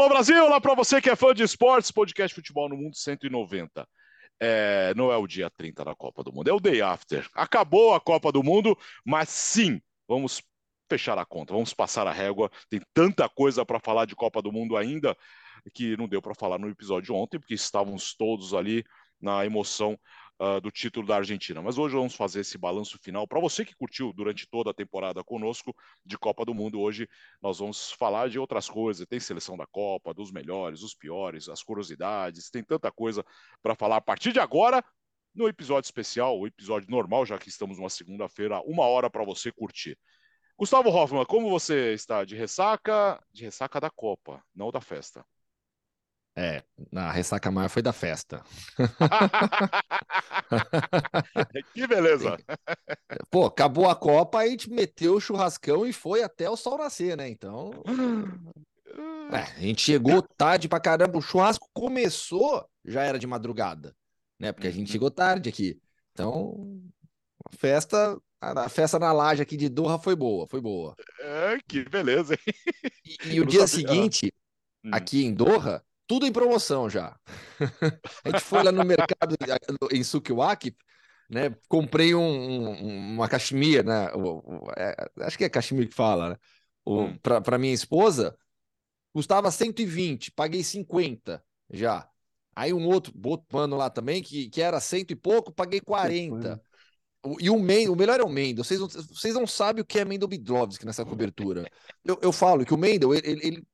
Alô Brasil, lá para você que é fã de esportes, podcast Futebol no Mundo 190. É, não é o dia 30 da Copa do Mundo, é o day after. Acabou a Copa do Mundo, mas sim, vamos fechar a conta, vamos passar a régua. Tem tanta coisa para falar de Copa do Mundo ainda que não deu para falar no episódio ontem, porque estávamos todos ali na emoção uh, do título da Argentina. Mas hoje vamos fazer esse balanço final. Para você que curtiu durante toda a temporada conosco de Copa do Mundo, hoje nós vamos falar de outras coisas. Tem seleção da Copa, dos melhores, dos piores, as curiosidades, tem tanta coisa para falar a partir de agora. No episódio especial, o episódio normal, já que estamos numa segunda-feira, uma hora para você curtir. Gustavo Hoffman, como você está? De ressaca? De ressaca da Copa, não da festa. É, a ressaca maior foi da festa. que beleza! Pô, acabou a Copa, a gente meteu o churrascão e foi até o sol nascer, né? Então. É, a gente chegou tarde pra caramba. O churrasco começou, já era de madrugada, né? Porque a gente uhum. chegou tarde aqui. Então, a festa, a festa na laje aqui de Doha foi boa, foi boa. É, que beleza, hein? E, e o dia sabia. seguinte, hum. aqui em Doha, tudo em promoção já. a gente foi lá no mercado em Sukiwaki, né? Comprei um, um, uma cachemira, né? É, acho que é cachemira que fala, né? Hum. Para minha esposa, custava 120, paguei 50 já. Aí um outro, outro pano lá também, que, que era cento e pouco, paguei 40. E o Mendel, o melhor é o Mendel. Vocês não, vocês não sabem o que é Mendel Bidlovski nessa cobertura. Eu, eu falo que o Mendel, ele. ele,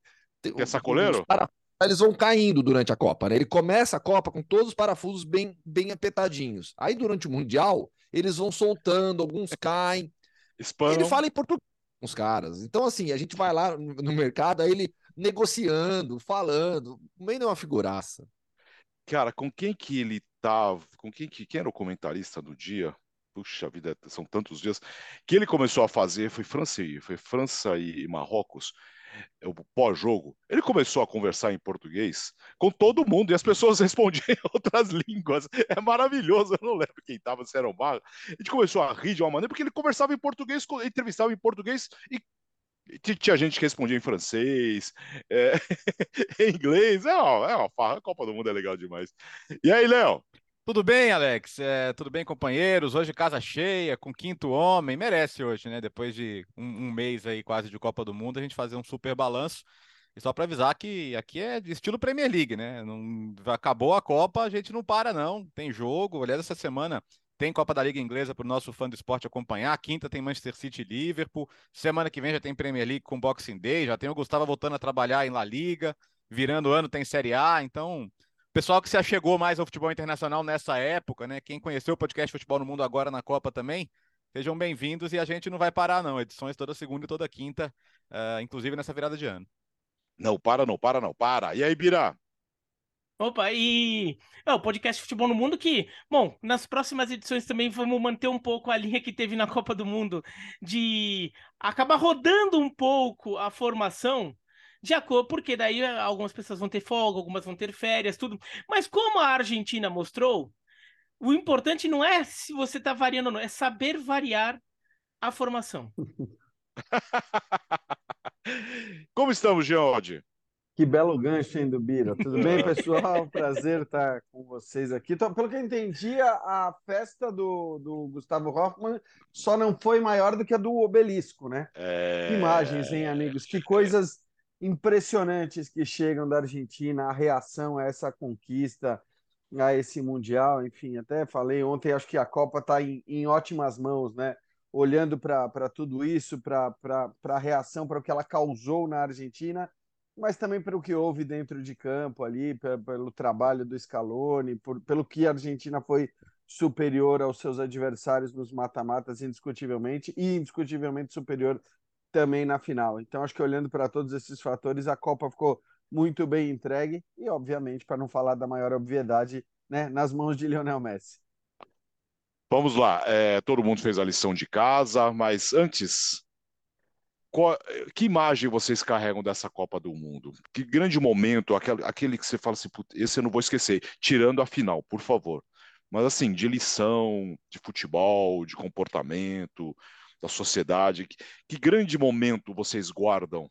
ele é sacoleiro? Para, eles vão caindo durante a Copa, né? Ele começa a Copa com todos os parafusos bem, bem apertadinhos. Aí, durante o Mundial, eles vão soltando, alguns caem. Ele fala em português com os caras. Então, assim, a gente vai lá no mercado, aí ele negociando, falando. Meio é uma figuraça. Cara, com quem que ele tava? Com quem que quem era o comentarista do dia? Puxa vida, são tantos dias. Que ele começou a fazer foi França, foi França e Marrocos o pós-jogo, ele começou a conversar em português com todo mundo e as pessoas respondiam em outras línguas. É maravilhoso, eu não lembro quem estava, se era o Marco. A gente começou a rir de uma maneira porque ele conversava em português, entrevistava em português e tinha gente que respondia em francês, é, em inglês. É uma, é uma farra. A Copa do Mundo é legal demais. E aí, Léo? Tudo bem, Alex? É, tudo bem, companheiros? Hoje casa cheia, com quinto homem. Merece hoje, né? Depois de um, um, mês aí quase de Copa do Mundo, a gente fazer um super balanço. E só para avisar que aqui é de estilo Premier League, né? Não, acabou a Copa, a gente não para, não. Tem jogo. Aliás, essa semana tem Copa da Liga Inglesa para o nosso fã do esporte acompanhar. Quinta tem Manchester City e Liverpool. Semana que vem já tem Premier League com Boxing Day. Já tem o Gustavo voltando a trabalhar em La Liga. Virando ano tem Série A. Então pessoal que se achegou mais ao futebol internacional nessa época, né? Quem conheceu o podcast Futebol no Mundo agora na Copa também, sejam bem-vindos e a gente não vai parar, não. Edições toda segunda e toda quinta, uh, inclusive nessa virada de ano. Não, para, não, para, não, para. E aí, Bira? Opa, e é, o podcast Futebol no Mundo que, bom, nas próximas edições também vamos manter um pouco a linha que teve na Copa do Mundo de acabar rodando um pouco a formação de acordo, porque daí eh, algumas pessoas vão ter folga, algumas vão ter férias, tudo. Mas como a Argentina mostrou, o importante não é se você está variando ou não, é saber variar a formação. Como estamos, Geode? Que belo gancho, hein, do Bira. Tudo bem, pessoal? Prazer estar com vocês aqui. Então, pelo que eu entendi, a, festa do, do Gustavo Hoffmann só não foi maior do que a do Obelisco, né? É... Imagens, hein, amigos? Que coisas impressionantes que chegam da Argentina, a reação a essa conquista, a esse Mundial, enfim, até falei ontem, acho que a Copa está em, em, ótimas mãos, né? Olhando para tudo isso, para a reação, para o que ela causou na Argentina, mas também pelo que houve dentro de campo ali, pelo trabalho do Scaloni, por, pelo que a Argentina foi superior aos seus adversários nos mata-matas, indiscutivelmente, e indiscutivelmente superior também na final. Então, acho que olhando para todos esses fatores, a Copa ficou muito bem entregue e, obviamente, para não falar da maior obviedade, né, nas mãos de Lionel Messi. Vamos lá, é, todo mundo fez a lição de casa, mas antes, qual, que imagem vocês carregam dessa Copa do Mundo? Que grande momento, aquele, aquele que você fala assim, esse eu não vou esquecer, tirando a final, por favor. Mas assim, de lição, de futebol, de comportamento, da sociedade. Que, que grande momento vocês guardam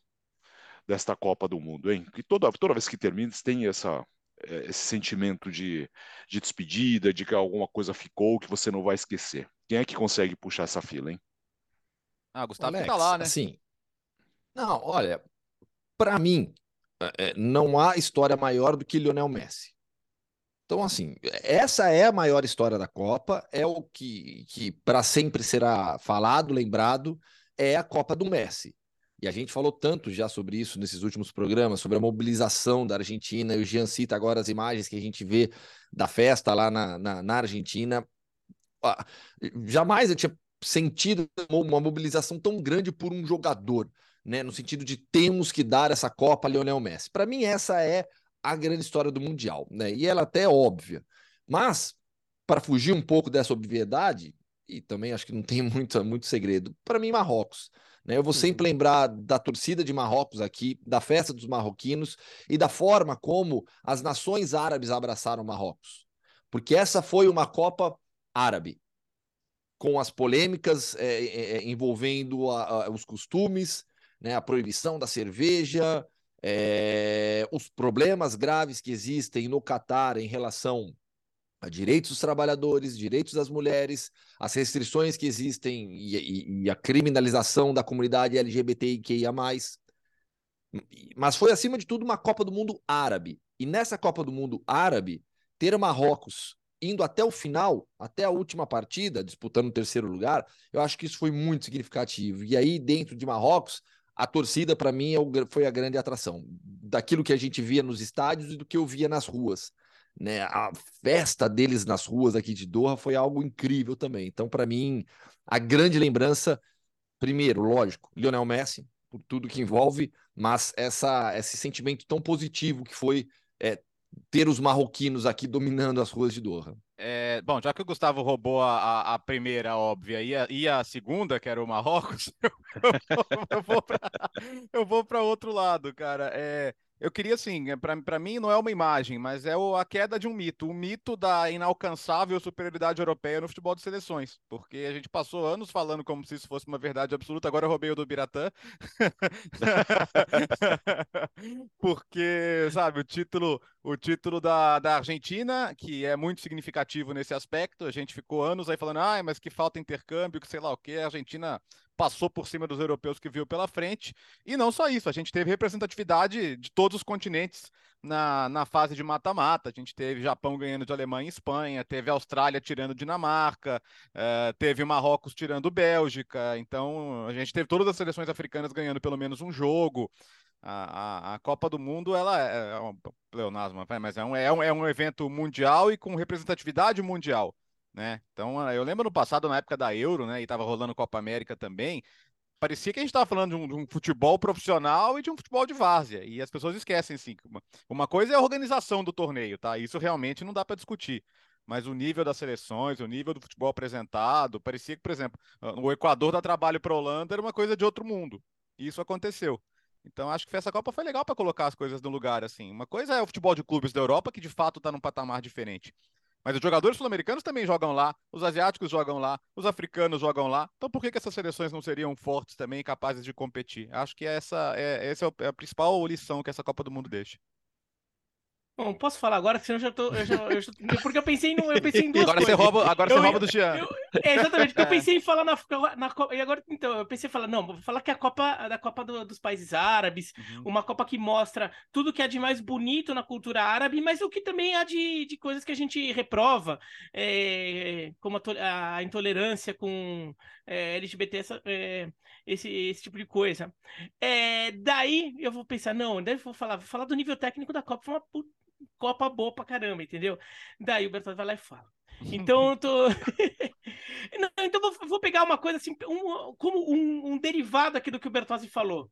desta Copa do Mundo, hein? Que toda, toda vez que termina, tem essa, é, esse sentimento de, de despedida, de que alguma coisa ficou que você não vai esquecer. Quem é que consegue puxar essa fila, hein? Ah, Gustavo Alex, tá lá, né? Sim. Não, olha, para mim, é, não há história maior do que Lionel Messi. Então, assim, essa é a maior história da Copa, é o que, que para sempre será falado, lembrado, é a Copa do Messi. E a gente falou tanto já sobre isso nesses últimos programas, sobre a mobilização da Argentina, e o Jean cita agora as imagens que a gente vê da festa lá na, na, na Argentina. Ah, jamais eu tinha sentido uma mobilização tão grande por um jogador, né? No sentido de temos que dar essa Copa a Lionel Messi. Para mim, essa é a grande história do Mundial, né? E ela até é óbvia. Mas, para fugir um pouco dessa obviedade, e também acho que não tem muito, muito segredo, para mim, Marrocos. Né? Eu vou sempre uhum. lembrar da torcida de Marrocos aqui, da festa dos marroquinos e da forma como as nações árabes abraçaram Marrocos. Porque essa foi uma Copa árabe, com as polêmicas é, é, envolvendo a, a, os costumes, né, a proibição da cerveja, é, os problemas graves que existem no Catar em relação a direitos dos trabalhadores, direitos das mulheres, as restrições que existem e, e, e a criminalização da comunidade LGBTIQIA+. Mas foi, acima de tudo, uma Copa do Mundo árabe. E nessa Copa do Mundo árabe, ter Marrocos indo até o final, até a última partida, disputando o terceiro lugar, eu acho que isso foi muito significativo. E aí, dentro de Marrocos, a torcida, para mim, é foi a grande atração. Daquilo que a gente via nos estádios e do que eu via nas ruas. Né? A festa deles nas ruas aqui de Doha foi algo incrível também. Então, para mim, a grande lembrança, primeiro, lógico, Lionel Messi, por tudo que envolve, mas essa, esse sentimento tão positivo que foi é, ter os marroquinos aqui dominando as ruas de Doha. É, bom, já que o Gustavo roubou a, a primeira óbvia e a, e a, segunda, que era o Marrocos, eu, vou para outro lado, cara. É, eu queria, assim, é, para mim não é uma imagem, mas é o, a queda de um mito. O mito da inalcançável superioridade europeia no futebol de seleções. Porque a gente passou anos falando como se isso fosse uma verdade absoluta, agora eu roubei o do Biratã. porque, sabe, o título, o título da, da Argentina, que é muito significativo nesse aspecto, a gente ficou anos aí falando, ah, mas que falta intercâmbio, que sei lá o que, a Argentina passou por cima dos europeus que viu pela frente. E não só isso, a gente teve representatividade de todos os continentes na, na fase de mata-mata. A gente teve Japão ganhando de Alemanha e Espanha, teve Austrália tirando Dinamarca, uh, teve Marrocos tirando Bélgica. Então, a gente teve todas as seleções africanas ganhando pelo menos um jogo. A, a, a Copa do Mundo, ela é, é um pleonasmo, mas é um, é, um, é um evento mundial e com representatividade mundial né? Então, ah, eu lembro no passado, na época da Euro, né, e tava rolando Copa América também, parecia que a gente estava falando de um, de um, futebol profissional e de um futebol de várzea. E as pessoas esquecem, assim, uma, uma coisa é a organização do torneio, tá? Isso realmente não dá para discutir. Mas o nível das seleções, o nível do futebol apresentado, parecia que, por exemplo, ah, o Equador dá trabalho para a Holanda era uma coisa de outro mundo. E isso aconteceu. Então, acho que essa Copa foi legal para colocar as coisas no lugar, assim. Uma coisa é o futebol de clubes da Europa, que de fato está num patamar diferente. Mas os jogadores sul-americanos também jogam lá, os asiáticos jogam lá, os africanos jogam lá. Então por que, que essas seleções não seriam fortes também, capazes de competir? Acho que essa é, essa é a principal lição que essa Copa do Mundo deixa. Bom, posso falar agora, senão eu já tô. Eu já, eu já, porque eu pensei, no, eu pensei em duas agora coisas. Você rouba, agora eu, você rouba do Jean. É, exatamente, porque eu pensei em falar na, na Copa. E agora, então, eu pensei em falar, não, vou falar que é a Copa da Copa do, dos Países Árabes, uhum. uma Copa que mostra tudo que há de mais bonito na cultura árabe, mas o que também há de, de coisas que a gente reprova, é, como a, a, intolerância com é, LGBT, essa, é, esse, esse tipo de coisa. É, daí eu vou pensar, não, daí eu vou falar, vou falar do nível técnico da Copa, foi uma puta Copa boa pra caramba, entendeu? Daí o Bertozzi vai lá e fala. Então eu tô. Não, então vou, vou, pegar uma coisa assim, um, como um, um, derivado aqui do que o Bertozzi falou.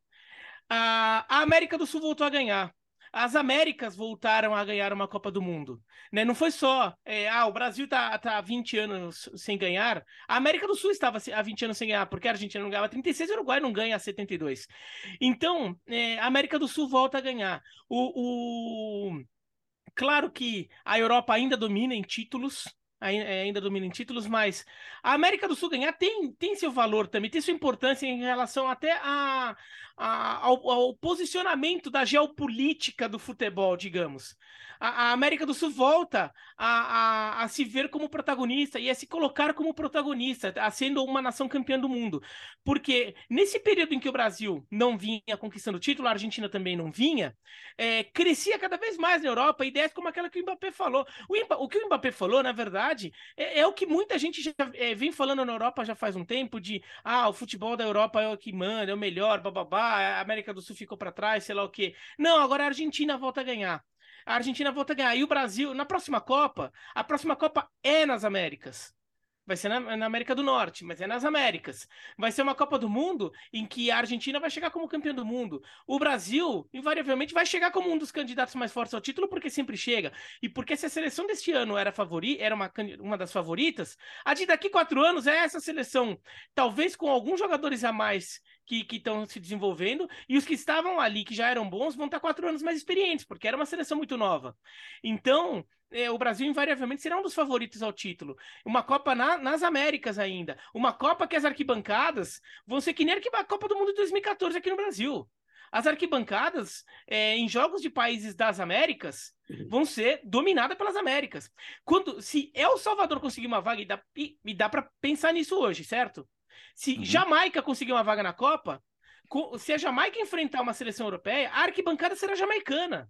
A, a América do Sul voltou a ganhar as Américas voltaram a ganhar uma Copa do Mundo. Né? Não foi só, é, ah, o Brasil está tá há 20 anos sem ganhar. A América do Sul estava há 20 anos sem ganhar, porque a Argentina não ganhava 36 e o Uruguai não ganha há 72. Então, é, a América do Sul volta a ganhar. o, o... Claro que a Europa ainda domina em títulos, ainda domina em títulos, mas a América do Sul ganhar tem, tem seu valor também, tem sua importância em relação até a, a ao, ao, posicionamento da geopolítica do futebol, digamos a, a América do Sul volta a, a, a, se ver como protagonista e a se colocar como protagonista, sendo uma nação campeã do mundo. Porque nesse período em que o Brasil não vinha conquistando título, a Argentina também não vinha, é, crescia cada vez mais na Europa ideias como aquela que o Mbappé falou. O, o que o Mbappé falou, na verdade, é, é o que muita gente já é, vem falando na Europa já faz um tempo, de ah, o futebol da Europa é o que manda, é o melhor, bababá, a América do Sul ficou para trás, sei lá o quê. Não, agora a Argentina volta a ganhar a Argentina volta a ganhar. E o Brasil, na próxima Copa, a próxima Copa é nas Américas. Vai ser na, na, América do Norte, mas é nas Américas. Vai ser uma Copa do Mundo em que a Argentina vai chegar como campeão do mundo. O Brasil, invariavelmente, vai chegar como um dos candidatos mais fortes ao título, porque sempre chega. E porque se a seleção deste ano era, favori, era uma, uma das favoritas, a de daqui quatro anos é essa seleção, talvez com alguns jogadores a mais que estão se desenvolvendo, e os que estavam ali, que já eram bons, vão estar quatro anos mais experientes, porque era uma seleção muito nova. Então, é, o Brasil invariavelmente será um dos favoritos ao título. Uma Copa na, nas Américas ainda. Uma Copa que as arquibancadas vão ser que nem a Copa do Mundo de 2014 aqui no Brasil. As arquibancadas é, em jogos de países das Américas vão ser dominadas pelas Américas. Quando, se El Salvador conseguir uma vaga, e dá, e, e dá para pensar nisso hoje, certo? Se uhum. Jamaica conseguir uma vaga na Copa, se a Jamaica enfrentar uma seleção europeia, a arquibancada será jamaicana.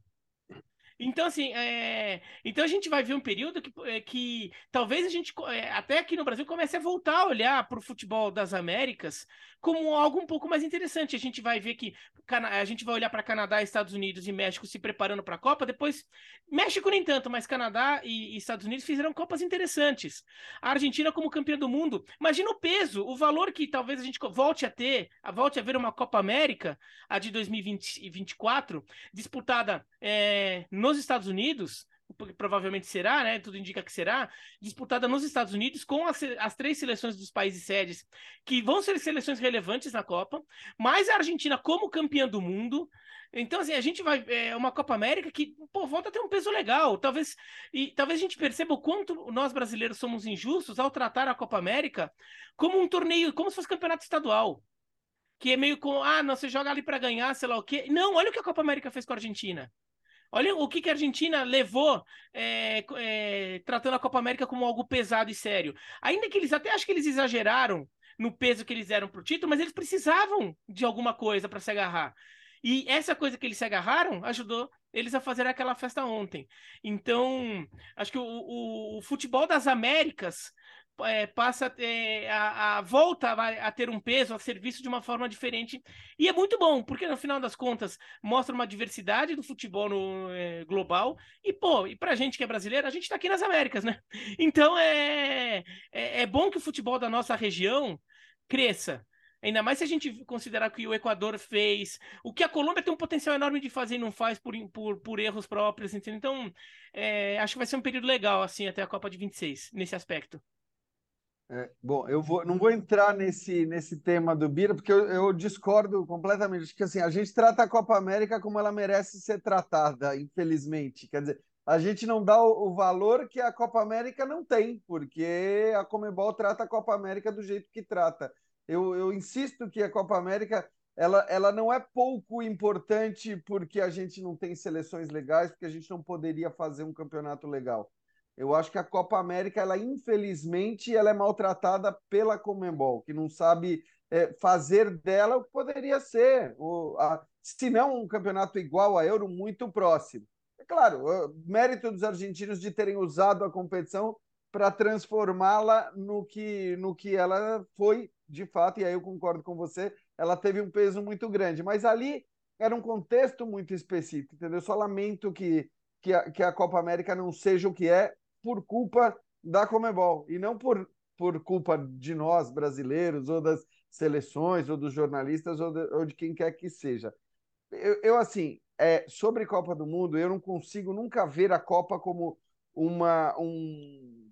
Então, assim, é... então a gente vai ver um período que, é, que talvez a gente, é, até aqui no Brasil, comece a voltar a olhar para o futebol das Américas como algo um pouco mais interessante. A gente vai ver que a gente vai olhar para Canadá, Estados Unidos e México se preparando para a Copa. Depois, México nem tanto, mas Canadá e, Estados Unidos fizeram Copas interessantes. A Argentina como campeã do mundo. Imagina o peso, o valor que talvez a gente volte a ter, volte a ver uma Copa América, a de 2024, disputada é, nos Estados Unidos provavelmente será, né? Tudo indica que será, disputada nos Estados Unidos com as, as, três seleções dos países sedes, que vão ser seleções relevantes na Copa, mais a Argentina como campeã do mundo. Então, assim, a gente vai. É uma Copa América que, pô, volta a ter um peso legal. Talvez, e talvez a gente perceba o quanto nós brasileiros somos injustos ao tratar a Copa América como um torneio, como se fosse campeonato estadual. Que é meio com, ah, não, você joga ali para ganhar, sei lá o quê. Não, olha o que a Copa América fez com a Argentina. Olha o que, que a Argentina levou é, é, tratando a Copa América como algo pesado e sério. Ainda que eles até acho que eles exageraram no peso que eles deram para o título, mas eles precisavam de alguma coisa para se agarrar. E essa coisa que eles se agarraram ajudou eles a fazer aquela festa ontem. Então, acho que o, o, o futebol das Américas é, passa é, a, a, volta a, a, ter um peso, a ser visto de uma forma diferente. E é muito bom, porque no final das contas mostra uma diversidade do futebol no, é, global. E, pô, e pra gente que é brasileiro, a gente tá aqui nas Américas, né? Então é, é, é bom que o futebol da nossa região cresça. Ainda mais se a gente considerar que o Equador fez, o que a Colômbia tem um potencial enorme de fazer e não faz por, por, por erros próprios. Então, é, acho que vai ser um período legal, assim, até a Copa de 26, nesse aspecto. É, bom, eu vou, não vou entrar nesse, nesse tema do Bira, porque eu, eu, discordo completamente. Acho que assim, a gente trata a Copa América como ela merece ser tratada, infelizmente. Quer dizer, a gente não dá o, o valor que a Copa América não tem, porque a Comebol trata a Copa América do jeito que trata. Eu, eu insisto que a Copa América ela, ela não é pouco importante porque a gente não tem seleções legais, porque a gente não poderia fazer um campeonato legal. Eu acho que a Copa América, ela infelizmente, ela é maltratada pela Comembol, que não sabe é, fazer dela o que poderia ser, o, a, se não um campeonato igual a Euro, muito próximo. É claro, mérito dos argentinos de terem usado a competição para transformá-la no que, no que ela foi de fato, e aí eu concordo com você, ela teve um peso muito grande, mas ali era um contexto muito específico, entendeu? Eu só lamento que, que, a, que a Copa América não seja o que é por culpa da Comebol e não por, por culpa de nós brasileiros ou das seleções ou dos jornalistas ou de, ou de quem quer que seja. Eu, eu, assim, é, sobre Copa do Mundo, eu não consigo nunca ver a Copa como uma, um,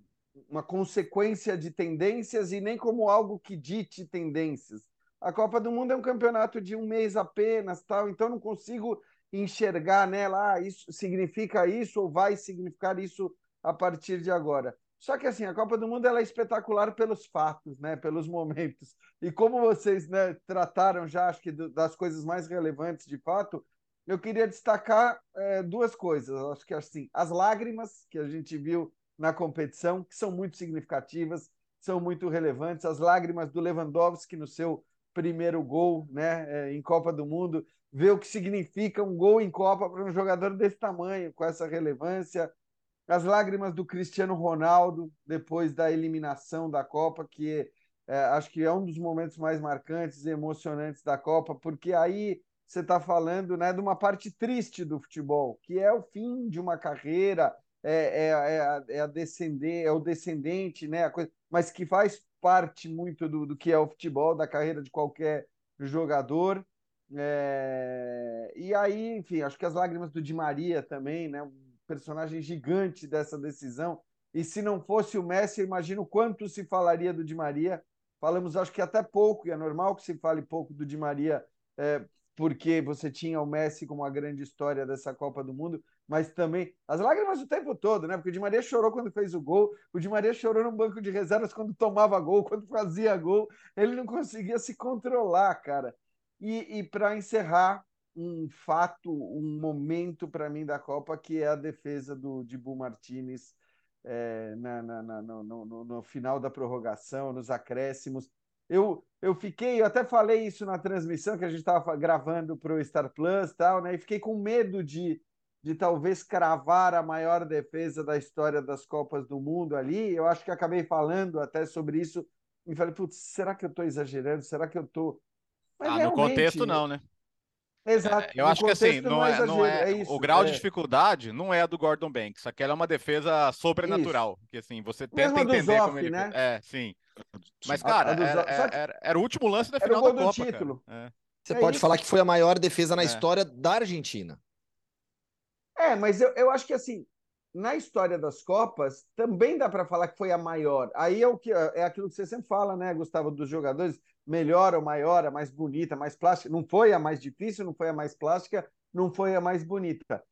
uma consequência de tendências e nem como algo que dite tendências. A Copa do Mundo é um campeonato de um mês apenas, tal, então não consigo enxergar nela, ah, isso significa isso ou vai significar isso a partir de agora. Só que assim, a Copa do Mundo ela é espetacular pelos fatos, né? Pelos momentos. E como vocês né, trataram já, acho que das coisas mais relevantes de fato, eu queria destacar é, duas coisas. Acho que assim, as lágrimas que a gente viu na competição, que são muito significativas, são muito relevantes. As lágrimas do Lewandowski no seu primeiro gol, né, é, em Copa do Mundo, ver o que significa um gol em Copa para um jogador desse tamanho, com essa relevância. As lágrimas do Cristiano Ronaldo depois da eliminação da Copa, que é, acho que é um dos momentos mais marcantes e emocionantes da Copa, porque aí você está falando né, de uma parte triste do futebol, que é o fim de uma carreira, é, é, é, a, é descender, é o descendente, né, a coisa, mas que faz parte muito do, do que é o futebol, da carreira de qualquer jogador. É... E aí, enfim, acho que as lágrimas do Di Maria também, né? Personagem gigante dessa decisão. E se não fosse o Messi, imagino quanto se falaria do Di Maria. Falamos, acho que até pouco, e é normal que se fale pouco do Di Maria, é, porque você tinha o Messi como a grande história dessa Copa do Mundo, mas também as lágrimas o tempo todo, né? Porque o Di Maria chorou quando fez o gol, o Di Maria chorou no banco de reservas quando tomava gol, quando fazia gol, ele não conseguia se controlar, cara. E, e para encerrar, um fato, um momento para mim da Copa, que é a defesa do Dibu Martinez é, na, na, na no, no, no, final da prorrogação, nos acréscimos. Eu, eu fiquei, eu até falei isso na transmissão que a gente estava gravando para o Star Plus tal, né? E fiquei com medo de, de talvez cravar a maior defesa da história das Copas do Mundo ali. Eu acho que acabei falando até sobre isso e falei, putz, será que eu estou exagerando? Será que eu estou mas ah, no contexto não, né? Exato. É, eu acho que assim, não, é, não é, é isso, o grau é. de dificuldade não é a do Gordon Banks. Aquela é uma defesa sobrenatural. Isso. Que assim, você tenta Mesmo entender Zoff, como ele. Né? É, sim. Mas, cara, era, era, era, o último lance da final da Copa. Título. É. Você pode isso. falar que foi a maior defesa na história da Argentina. É, mas eu, eu acho que assim, na história das Copas, também dá para falar que foi a maior. Aí é o que é aquilo que você sempre fala, né, Gustavo, dos jogadores, melhor ou maior, a mais bonita, a mais plástica. Não foi a mais difícil, não foi a mais plástica, não foi a mais bonita.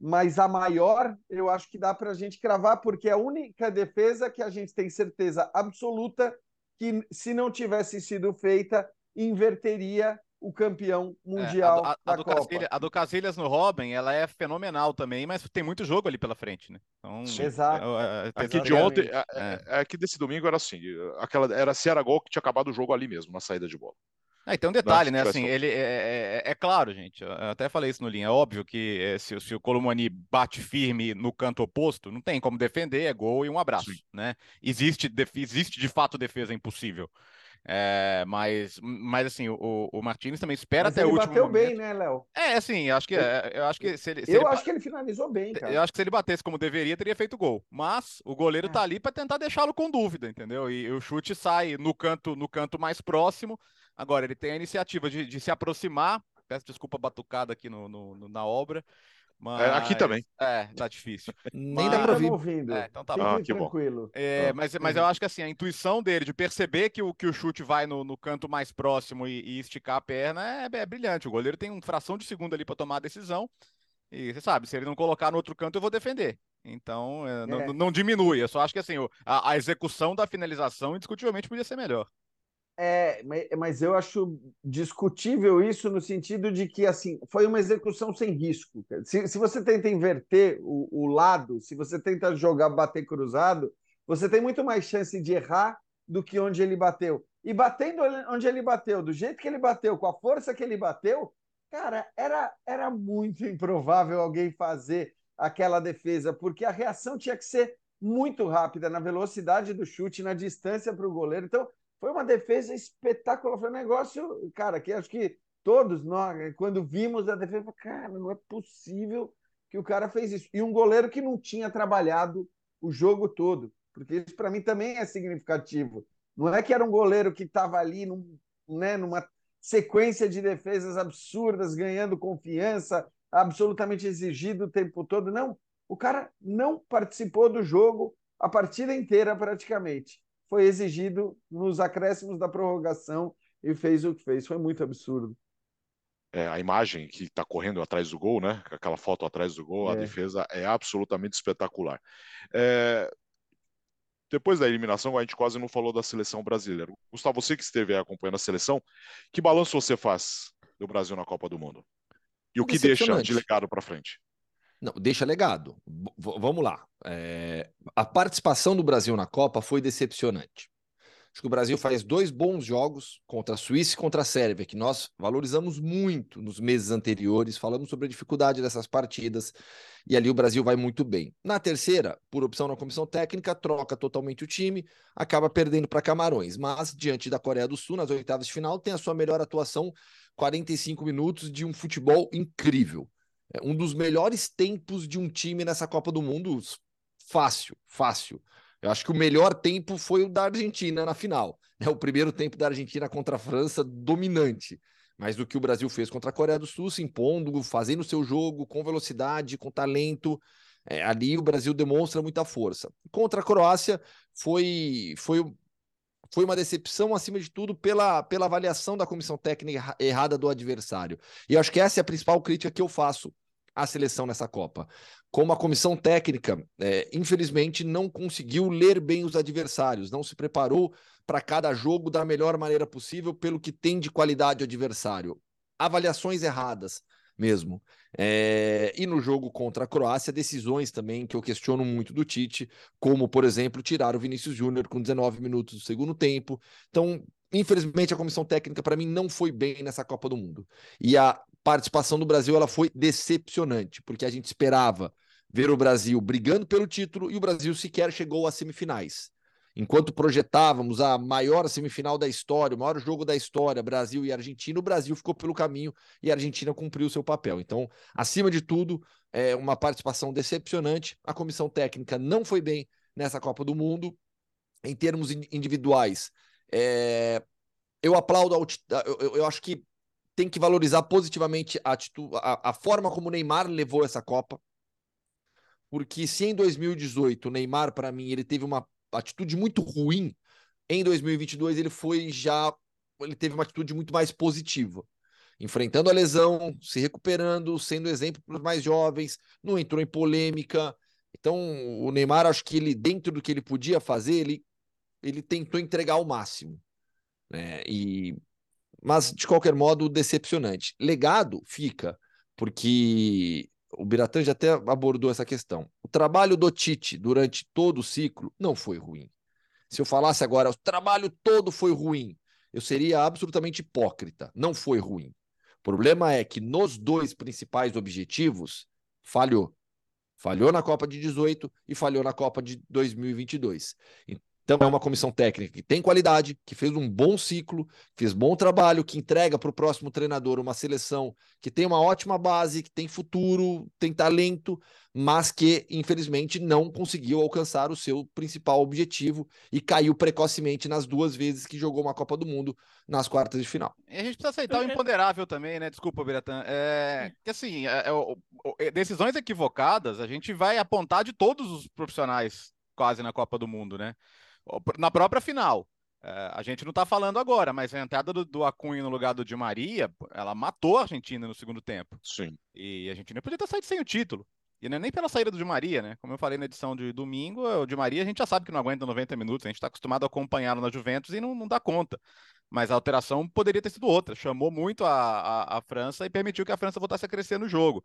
Mas a maior, eu acho que dá para a gente cravar, porque é a única defesa que a gente tem certeza absoluta que, se não tivesse sido feita, inverteria o campeão mundial é, a, a, da a do Copa. Casilhas, a do Casilhas no Robin, ela é fenomenal também, mas tem muito jogo ali pela frente, né? Então, Exato. É, é, aqui de ontem, é, é. aqui desse domingo era assim, aquela era se era gol que tinha acabado o jogo ali mesmo, na saída de bola. Ah, tem um detalhe, né? Assim, ele é, é, é, claro, gente. Eu até falei isso no linha. É óbvio que se, se o Colomani bate firme no canto oposto, não tem como defender, é gol e um abraço, Sim. né? Existe, existe de fato defesa impossível. É, mas, mas assim, o, o Martins também espera mas até o último bateu momento. bem, né, Léo? É, assim, acho que é, eu acho que se ele, se eu ele, acho que ele finalizou bem, cara. Eu acho que se ele batesse como deveria, teria feito gol. Mas o goleiro é. tá ali para tentar deixá-lo com dúvida, entendeu? E, e, o chute sai no canto, no canto mais próximo. Agora ele tem a iniciativa de, de se aproximar. Peço desculpa batucada aqui no, no na obra. Mas... É, aqui também. É, tá difícil. Nem dá pra ouvir. Ouvindo. É, então tá ah, bom. tranquilo. É, mas, mas eu acho que assim, a intuição dele de perceber que o, que o chute vai no, no canto mais próximo e, e esticar a perna é, é, brilhante. O goleiro tem uma fração de segundo ali para tomar a decisão. E você sabe, se ele não colocar no outro canto, eu vou defender. Então, é, não, é. não, diminui. Eu só acho que assim, a, a execução da finalização indiscutivelmente podia ser melhor. É, mas eu acho discutível isso no sentido de que assim foi uma execução sem risco. Se, se você tenta inverter o, o, lado, se você tenta jogar bater cruzado, você tem muito mais chance de errar do que onde ele bateu. E batendo onde ele bateu, do jeito que ele bateu, com a força que ele bateu, cara, era, era muito improvável alguém fazer aquela defesa, porque a reação tinha que ser muito rápida na velocidade do chute, na distância para o goleiro. Então, foi uma defesa espetacular. Foi um negócio, cara, que acho que todos nós, quando vimos a defesa, cara, não é possível que o cara fez isso. E um goleiro que não tinha trabalhado o jogo todo, porque isso para mim também é significativo. Não é que era um goleiro que estava ali num, né, numa sequência de defesas absurdas, ganhando confiança, absolutamente exigido o tempo todo. Não, o cara não participou do jogo a partida inteira praticamente foi exigido nos acréscimos da prorrogação e fez o que fez. Foi muito absurdo. É, a imagem que está correndo atrás do gol, né? Aquela foto atrás do gol, é. a defesa é absolutamente espetacular. É... depois da eliminação, a gente quase não falou da seleção brasileira. Gustavo, você que esteve acompanhando a seleção, que balanço você faz do Brasil na Copa do Mundo? E o que deixa de legado para frente? Não, deixa legado. V vamos lá. É... A participação do Brasil na Copa foi decepcionante. Acho que o Brasil faz dois bons jogos contra a Suíça e contra a Sérvia, que nós valorizamos muito nos meses anteriores, falamos sobre a dificuldade dessas partidas, e ali o Brasil vai muito bem. Na terceira, por opção na comissão técnica, troca totalmente o time, acaba perdendo para Camarões, mas diante da Coreia do Sul, nas oitavas de final, tem a sua melhor atuação, 45 minutos de um futebol incrível. É um dos melhores tempos de um time nessa Copa do Mundo, fácil, fácil. Eu acho que o melhor tempo foi o da Argentina na final. Né? O primeiro tempo da Argentina contra a França, dominante. Mas do que o Brasil fez contra a Coreia do Sul, se impondo, fazendo o seu jogo com velocidade, com talento. É, ali o Brasil demonstra muita força. Contra a Croácia foi, foi, foi uma decepção, acima de tudo, pela, pela avaliação da comissão técnica errada do adversário. E eu acho que essa é a principal crítica que eu faço à seleção nessa Copa como a comissão técnica, é, infelizmente, não conseguiu ler bem os adversários, não se preparou para cada jogo da melhor maneira possível pelo que tem de qualidade o adversário. Avaliações erradas mesmo. É, e no jogo contra a Croácia, decisões também que eu questiono muito do Tite, como, por exemplo, tirar o Vinícius Júnior com 19 minutos do segundo tempo. Então, infelizmente, a comissão técnica, para mim, não foi bem nessa Copa do Mundo. E a participação do Brasil ela foi decepcionante, porque a gente esperava ver o Brasil brigando pelo título e o Brasil sequer chegou às semifinais. Enquanto projetávamos a maior semifinal da história, o maior jogo da história, Brasil e Argentina, o Brasil ficou pelo caminho e a Argentina cumpriu seu papel. Então, acima de tudo, é uma participação decepcionante. A comissão técnica não foi bem nessa Copa do Mundo. Em termos individuais, é... eu aplaudo, a... eu, eu acho que tem que valorizar positivamente a, atitude, a, a forma como o Neymar levou essa Copa porque se em 2018 o Neymar, para mim, ele teve uma atitude muito ruim, em 2022 ele foi já. Ele teve uma atitude muito mais positiva. Enfrentando a lesão, se recuperando, sendo exemplo para os mais jovens, não entrou em polêmica. Então, o Neymar, acho que ele, dentro do que ele podia fazer, ele, ele tentou entregar o máximo. Né? E, mas, de qualquer modo, decepcionante. Legado fica, porque o Biratan já até abordou essa questão. O trabalho do Tite durante todo o ciclo não foi ruim. Se eu falasse agora, o trabalho todo foi ruim, eu seria absolutamente hipócrita. Não foi ruim. O problema é que nos dois principais objetivos, falhou. Falhou na Copa de 18 e falhou na Copa de 2022. Então é uma comissão técnica que tem qualidade, que fez um bom ciclo, fez bom trabalho, que entrega para o próximo treinador uma seleção que tem uma ótima base, que tem futuro, tem talento, mas que infelizmente não conseguiu alcançar o seu principal objetivo e caiu precocemente nas duas vezes que jogou uma Copa do Mundo nas quartas de final. E a gente precisa aceitar o imponderável também, né? Desculpa, Biratan. É que assim, é, é, decisões equivocadas a gente vai apontar de todos os profissionais quase na Copa do Mundo, né? Na própria final. É, a gente não está falando agora, mas a entrada do, do Acunha no lugar do Di Maria, ela matou a Argentina no segundo tempo. Sim. E a Argentina podia ter saído sem o título. E não é nem pela saída do Di Maria, né? Como eu falei na edição de domingo, o Di Maria a gente já sabe que não aguenta 90 minutos, a gente está acostumado a acompanhá-lo na Juventus e não, não dá conta. Mas a alteração poderia ter sido outra. Chamou muito a, a, a França e permitiu que a França voltasse a crescer no jogo.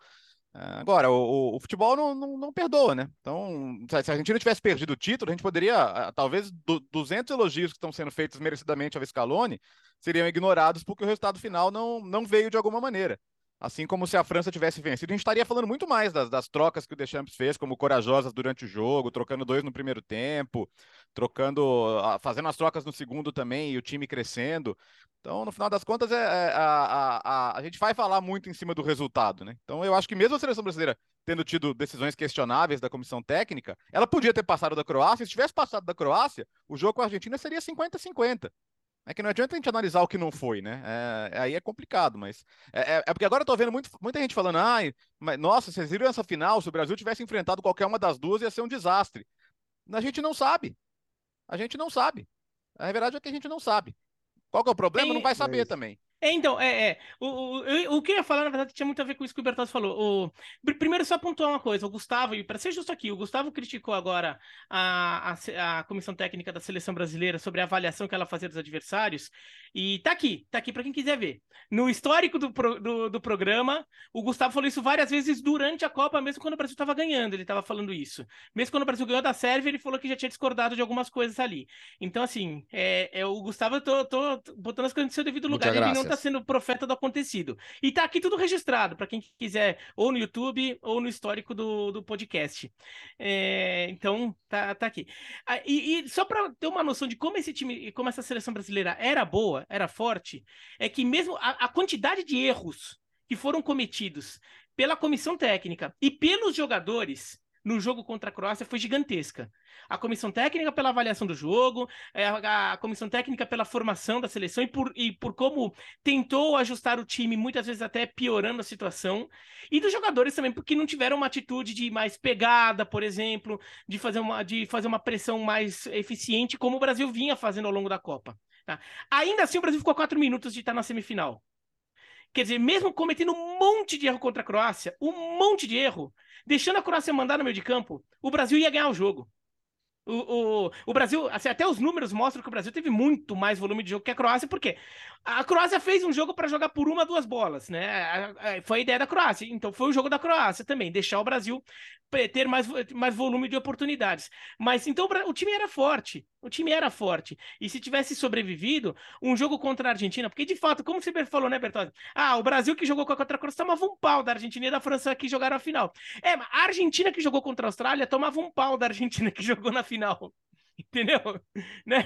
Agora, o, o futebol não, não, não, perdoa, né? Então, se a Argentina tivesse perdido o título, a gente poderia, talvez, do, 200 elogios que estão sendo feitos merecidamente ao Scaloni seriam ignorados porque o resultado final não, não veio de alguma maneira. Assim como se a França tivesse vencido, a gente estaria falando muito mais das, das trocas que o Deschamps fez, como corajosas durante o jogo, trocando dois no primeiro tempo, trocando, fazendo as trocas no segundo também e o time crescendo. Então, no final das contas, é, é a, a, a, a, gente vai falar muito em cima do resultado, né? Então, eu acho que mesmo a seleção brasileira tendo tido decisões questionáveis da comissão técnica, ela podia ter passado da Croácia. Se tivesse passado da Croácia, o jogo com a Argentina seria 50-50. É que não adianta a gente analisar o que não foi, né? É, aí é complicado, mas. É, é, é porque agora eu tô vendo muito, muita gente falando, ai, mas, nossa, vocês viram essa final? Se o Brasil tivesse enfrentado qualquer uma das duas, ia ser um desastre. A gente não sabe. A gente não sabe. A verdade é que a gente não sabe. Qual que é o problema? Não vai saber também. É, então, é, é. O, o, o que eu ia falar, na verdade, tinha muito a ver com isso que o Bertozzi falou. O, primeiro, só pontuar uma coisa: o Gustavo, e para ser justo aqui, o Gustavo criticou agora a, a, a, comissão técnica da seleção brasileira sobre a avaliação que ela fazia dos adversários. E tá aqui, tá aqui para quem quiser ver. No histórico do, do, do, programa, o Gustavo falou isso várias vezes durante a Copa, mesmo quando o Brasil estava ganhando, ele estava falando isso. Mesmo quando o Brasil ganhou da Sérvia, ele falou que já tinha discordado de algumas coisas ali. Então, assim, é, é o Gustavo, eu tô, tô botando as coisas no seu devido lugar. Ele não está sendo profeta do acontecido. E tá aqui tudo registrado, para quem quiser, ou no YouTube, ou no histórico do, do podcast. É, então, tá, tá aqui. Ah, e, e, só para ter uma noção de como esse time, como essa seleção brasileira era boa, era forte, é que mesmo a, a quantidade de erros que foram cometidos pela comissão técnica e pelos jogadores no jogo contra a Croácia foi gigantesca. A comissão técnica pela avaliação do jogo, é, a, comissão técnica pela formação da seleção e por, e por como tentou ajustar o time, muitas vezes até piorando a situação. E dos jogadores também, porque não tiveram uma atitude de mais pegada, por exemplo, de fazer uma, de fazer uma pressão mais eficiente, como o Brasil vinha fazendo ao longo da Copa. Tá? Ainda assim, o Brasil ficou quatro minutos de estar na semifinal. Quer dizer, mesmo cometendo um monte de erro contra a Croácia, um monte de erro, deixando a Croácia mandar no meio de campo, o Brasil ia ganhar o jogo. O, o, o Brasil, assim, até os números mostram que o Brasil teve muito mais volume de jogo que a Croácia, porque a Croácia fez um jogo para jogar por uma, duas bolas, né? Foi a ideia da Croácia. Então foi o jogo da Croácia também, deixar o Brasil ter mais, mais volume de oportunidades. Mas então o time era forte. O time era forte. E se tivesse sobrevivido, um jogo contra a Argentina, porque de fato, como você falou, né, Bertozzi? Ah, o Brasil que jogou contra a Croácia tomava um pau da Argentina e da França que jogaram a final. É, a Argentina que jogou contra a Austrália tomava um pau da Argentina que jogou na final. Entendeu? Né?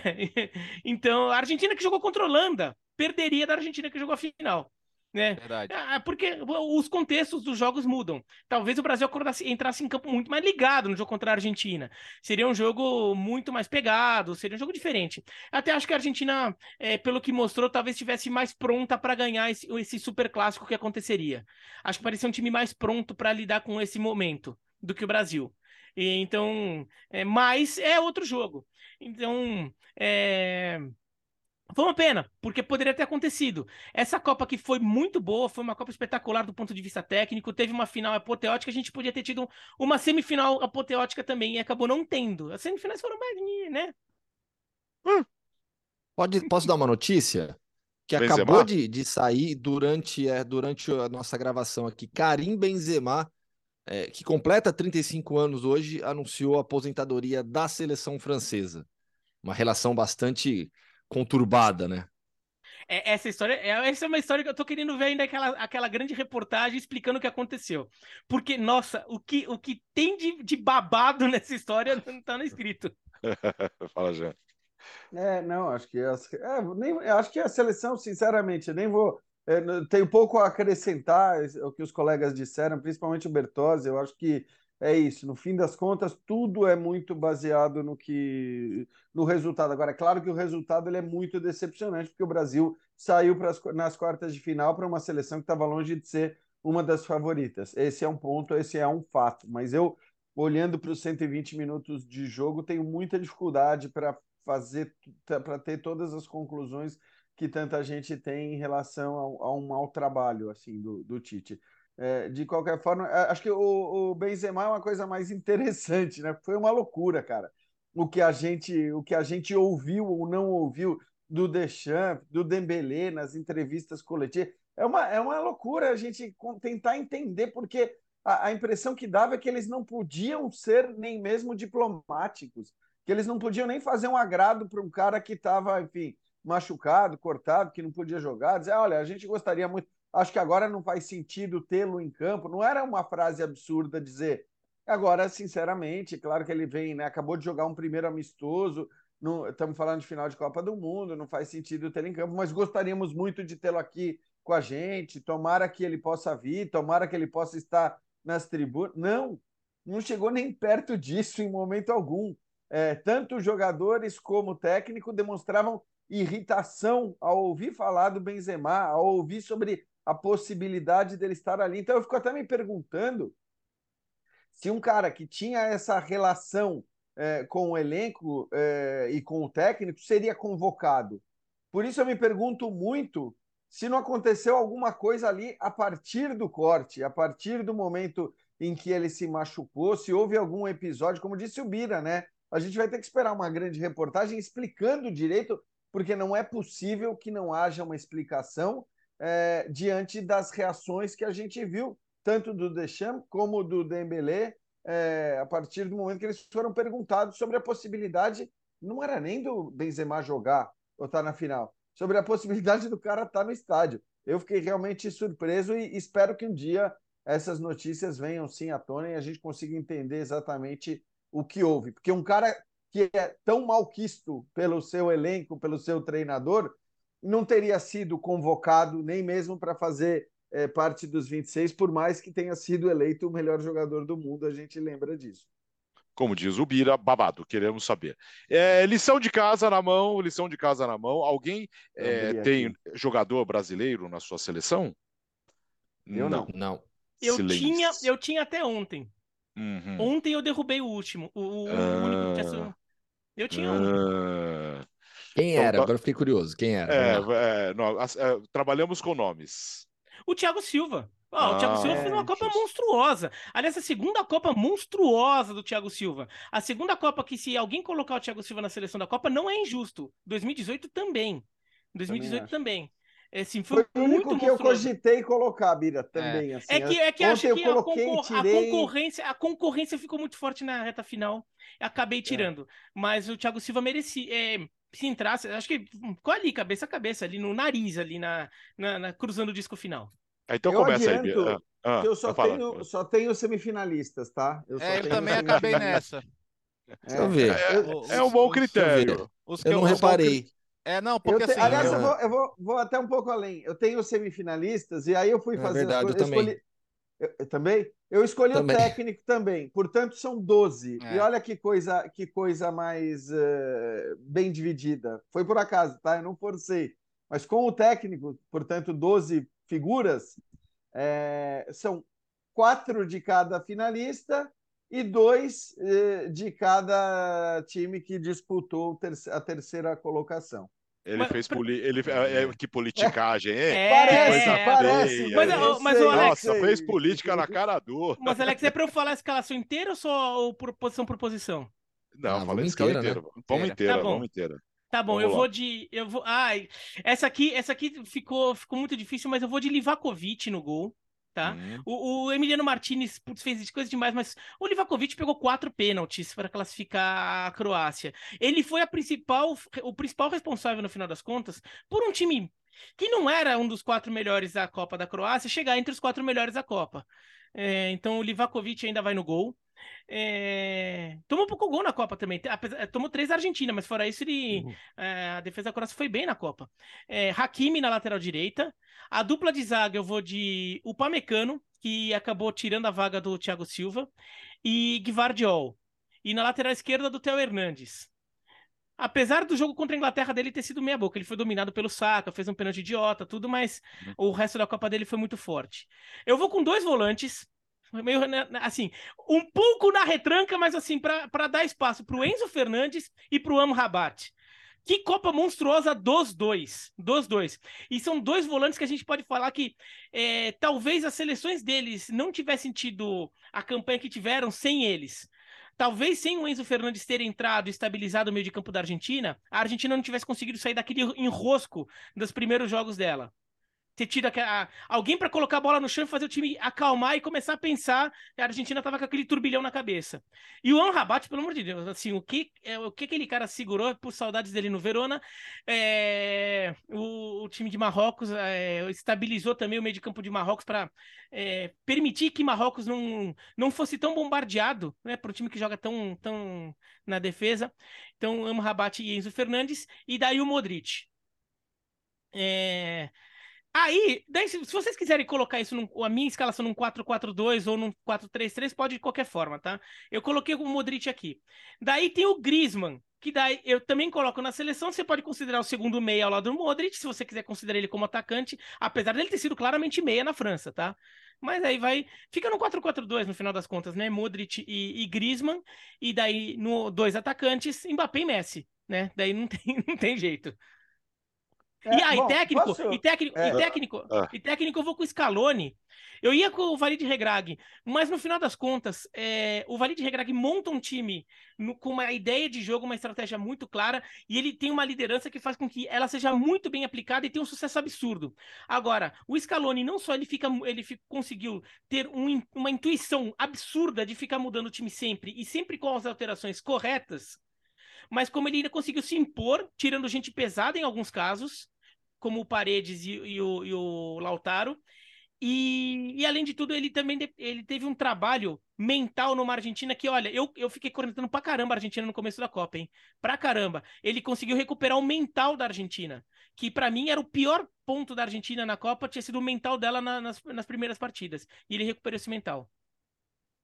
Então, a Argentina que jogou contra a Holanda perderia da Argentina que jogou a final. Né? Verdade. Ah, porque os contextos dos jogos mudam. Talvez o Brasil acordasse, entrasse em campo muito mais ligado no jogo contra a Argentina. Seria um jogo muito mais pegado, seria um jogo diferente. Até acho que a Argentina, é, pelo que mostrou, talvez estivesse mais pronta para ganhar esse, esse super clássico que aconteceria. Acho que parecia um time mais pronto para lidar com esse momento do que o Brasil. E, então, é, mas é outro jogo. Então, é, foi uma pena, porque poderia ter acontecido. Essa Copa que foi muito boa, foi uma Copa espetacular do ponto de vista técnico, teve uma final apoteótica, a gente podia ter tido uma semifinal apoteótica também e acabou não tendo. As semifinais foram mais, né? Hum. Pode, posso dar uma notícia? Que Benzema? acabou de, de sair durante, é, durante a nossa gravação aqui. Karim Benzema, é, que completa 35 anos hoje, anunciou a aposentadoria da seleção francesa. Uma relação bastante conturbada, né? É, essa história, é, essa é uma história que eu tô querendo ver ainda aquela, aquela grande reportagem explicando o que aconteceu. Porque, nossa, o que, o que tem de, de babado nessa história não tá no escrito. Fala, já. É, não, acho que, é, nem, acho que a seleção, sinceramente, nem vou. É, tenho pouco a acrescentar o que os colegas disseram, principalmente o Bertozzi. Eu acho que é isso. No fim das contas, tudo é muito baseado no que no resultado. Agora, é claro que o resultado ele é muito decepcionante, porque o Brasil saiu pras, nas quartas de final para uma seleção que estava longe de ser uma das favoritas. Esse é um ponto, esse é um fato. Mas eu, olhando para os 120 minutos de jogo, tenho muita dificuldade para fazer, para ter todas as conclusões que tanta gente tem em relação a, um mau trabalho assim do, do Tite. É, de qualquer forma, acho que o, o Benzema é uma coisa mais interessante, né? Foi uma loucura, cara. O que a gente, o que a gente ouviu ou não ouviu do Deschamps, do Dembélé nas entrevistas coletivas, é uma, é uma loucura a gente tentar entender, porque a, a impressão que dava é que eles não podiam ser nem mesmo diplomáticos, que eles não podiam nem fazer um agrado para um cara que estava, enfim, machucado, cortado, que não podia jogar, dizer, olha, a gente gostaria muito acho que agora não faz sentido tê-lo em campo. Não era uma frase absurda dizer. Agora, sinceramente, claro que ele vem, né? Acabou de jogar um primeiro amistoso. Estamos falando de final de Copa do Mundo, não faz sentido tê-lo em campo, mas gostaríamos muito de tê-lo aqui com a gente. Tomara que ele possa vir, tomara que ele possa estar nas tribunas. Não, não chegou nem perto disso em momento algum. É, tanto jogadores como técnico demonstravam irritação ao ouvir falar do Benzema, ao ouvir sobre a possibilidade dele estar ali. Então eu fico até me perguntando se um cara que tinha essa relação é, com o elenco é, e com o técnico seria convocado. Por isso eu me pergunto muito se não aconteceu alguma coisa ali a partir do corte, a partir do momento em que ele se machucou, se houve algum episódio, como disse o Bira, né? A gente vai ter que esperar uma grande reportagem explicando direito, porque não é possível que não haja uma explicação é, diante das reações que a gente viu, tanto do Deschamps como do Dembélé, é, a partir do momento que eles foram perguntados sobre a possibilidade, não era nem do Benzema jogar ou estar tá na final, sobre a possibilidade do cara estar tá no estádio. Eu fiquei realmente surpreso e espero que um dia essas notícias venham sim à tona e a gente consiga entender exatamente o que houve. Porque um cara que é tão malquisto pelo seu elenco, pelo seu treinador, não teria sido convocado nem mesmo para fazer é, parte dos 26, por mais que tenha sido eleito o melhor jogador do mundo, a gente lembra disso. Como diz o Bira, babado, queremos saber. É, lição de casa na mão, lição de casa na mão. Alguém é, tem jogador brasileiro na sua seleção? Eu não. Não. Eu tinha, eu tinha até ontem. Uhum. Ontem eu derrubei o último. O, o ah, único que tinha... Eu tinha ah, um. Quem então, era? Agora eu fiquei curioso. Quem era? É, é, nós, é, trabalhamos com nomes. O Thiago Silva. Oh, ah, o Thiago Silva fez uma é, Copa monstruosa. Aliás, a segunda Copa monstruosa do Thiago Silva. A segunda Copa que, se alguém colocar o Thiago Silva na seleção da Copa, não é injusto. 2018 também. 2018 também. também. Assim, foi, foi o único que eu cogitei colocar, Bira, também. É, assim, é que, é que acho que coloquei, a, concor tirei... a, concorrência, a concorrência ficou muito forte na reta final. Acabei é. tirando. É. Mas o Thiago Silva merecia. É, se entrasse, acho que ficou ali, cabeça a cabeça, ali no nariz, ali na, na, na cruzando o disco final. Então eu começa aí. Ah, eu só tenho, só tenho semifinalistas, tá? Eu, é, eu também acabei nessa. Deixa eu ver. É, é, um bom critério. Os que eu, eu não reparei. É, não, porque te... assim. Aliás, eu, vou, eu vou, vou, até um pouco além. Eu tenho semifinalistas, e aí eu fui é fazer. verdade, eu, também. Escolhi... Eu, também? Eu escolhi também. o técnico também, portanto são 12. É. E olha que coisa, que coisa mais uh, bem dividida. Foi por acaso, tá? Eu não forcei. Mas com o técnico, portanto, 12 figuras, é, são quatro de cada finalista e dois eh, de cada time que disputou a terceira colocação. Ele mas, fez poli... ele é, é, que politicagem, hein? É, parece, parece. Mas, mas o Alex, Nossa, fez política na cara dura. Mas Alex, é para eu falar a escalação inteira ou só ou por posição por posição? Não, ah, falei escala inteira. Né? Vamos inteira, tá vamos inteira. Tá bom, vamos eu lá. vou de eu vou. Ai, essa aqui, essa aqui ficou ficou muito difícil, mas eu vou de Livakovic no gol tá? Uhum. O, o, Emiliano Martinez putz, fez coisa demais, mas o Livakovic pegou quatro pênaltis para classificar a Croácia. Ele foi a principal, o principal responsável, no final das contas, por um time que não era um dos quatro melhores da Copa da Croácia chegar entre os quatro melhores da Copa. É, então o Livakovic ainda vai no gol. É... Tomou pouco gol na Copa também. É, tomou três da Argentina, mas fora isso, ele... Uhum. É, a defesa da Croácia foi bem na Copa. É, Hakimi na lateral direita. A dupla de zaga eu vou de Upamecano, que acabou tirando a vaga do Thiago Silva, e Guivardiol. E na lateral esquerda do Theo Hernandes. Apesar do jogo contra a Inglaterra dele ter sido meia boca, ele foi dominado pelo Saka, fez um pênalti idiota, tudo, mas uhum. o resto da Copa dele foi muito forte. Eu vou com dois volantes, meio né, né, assim, um pouco na retranca, mas assim, para dar espaço para o Enzo Fernandes e para o Amrabat. Que Copa monstruosa dos dois. Dos dois. E são dois volantes que a gente pode falar que é, talvez as seleções deles não tivessem tido a campanha que tiveram sem eles. Talvez sem o Enzo Fernandes ter entrado e estabilizado o meio de campo da Argentina, a Argentina não tivesse conseguido sair daquele enrosco dos primeiros jogos dela ter tido aquela, alguém para colocar a bola no chão e fazer o time acalmar e começar a pensar a Argentina estava com aquele turbilhão na cabeça. E o Amrabat, pelo amor de Deus, assim, o que, é, o que aquele cara segurou por saudades dele no Verona, é, o, o, time de Marrocos é, estabilizou também o meio de campo de Marrocos para é, permitir que Marrocos não, não fosse tão bombardeado, né, para um time que joga tão, tão na defesa. Então, Amrabat e Enzo Fernandes, e daí o Modric. É, Aí, daí, se, vocês quiserem colocar isso, num, a minha escalação num 4-4-2 ou num 4-3-3, pode de qualquer forma, tá? Eu coloquei o Modric aqui. Daí tem o Griezmann, que daí eu também coloco na seleção. Você pode considerar o segundo meia ao lado do Modric, se você quiser considerar ele como atacante, apesar dele ter sido claramente meia na França, tá? Mas aí vai. Fica no 4-4-2 no final das contas, né? Modric e, e Griezmann. E daí, no dois atacantes, Mbappé e Messi, né? Daí não tem, não tem jeito. É, e, ah, bom, técnico, posso... e técnico, é. e técnico, é. e técnico, eu vou com o Scaloni. Eu ia com o Valide Regrag, mas no final das contas, é, o Valide Regrag monta um time no, com uma ideia de jogo, uma estratégia muito clara, e ele tem uma liderança que faz com que ela seja muito bem aplicada e tenha um sucesso absurdo. Agora, o Scaloni não só ele fica, ele fica, conseguiu ter um, uma intuição absurda de ficar mudando o time sempre e sempre com as alterações corretas, mas como ele ainda conseguiu se impor, tirando gente pesada em alguns casos, como o Paredes e, e, o, e o, Lautaro. E, e, além de tudo, ele também ele teve um trabalho mental numa Argentina que, olha, eu, eu fiquei cornetando pra caramba a Argentina no começo da Copa, hein? Pra caramba. Ele conseguiu recuperar o mental da Argentina, que para mim era o pior ponto da Argentina na Copa, tinha sido o mental dela na, nas, nas primeiras partidas. E ele recuperou esse mental.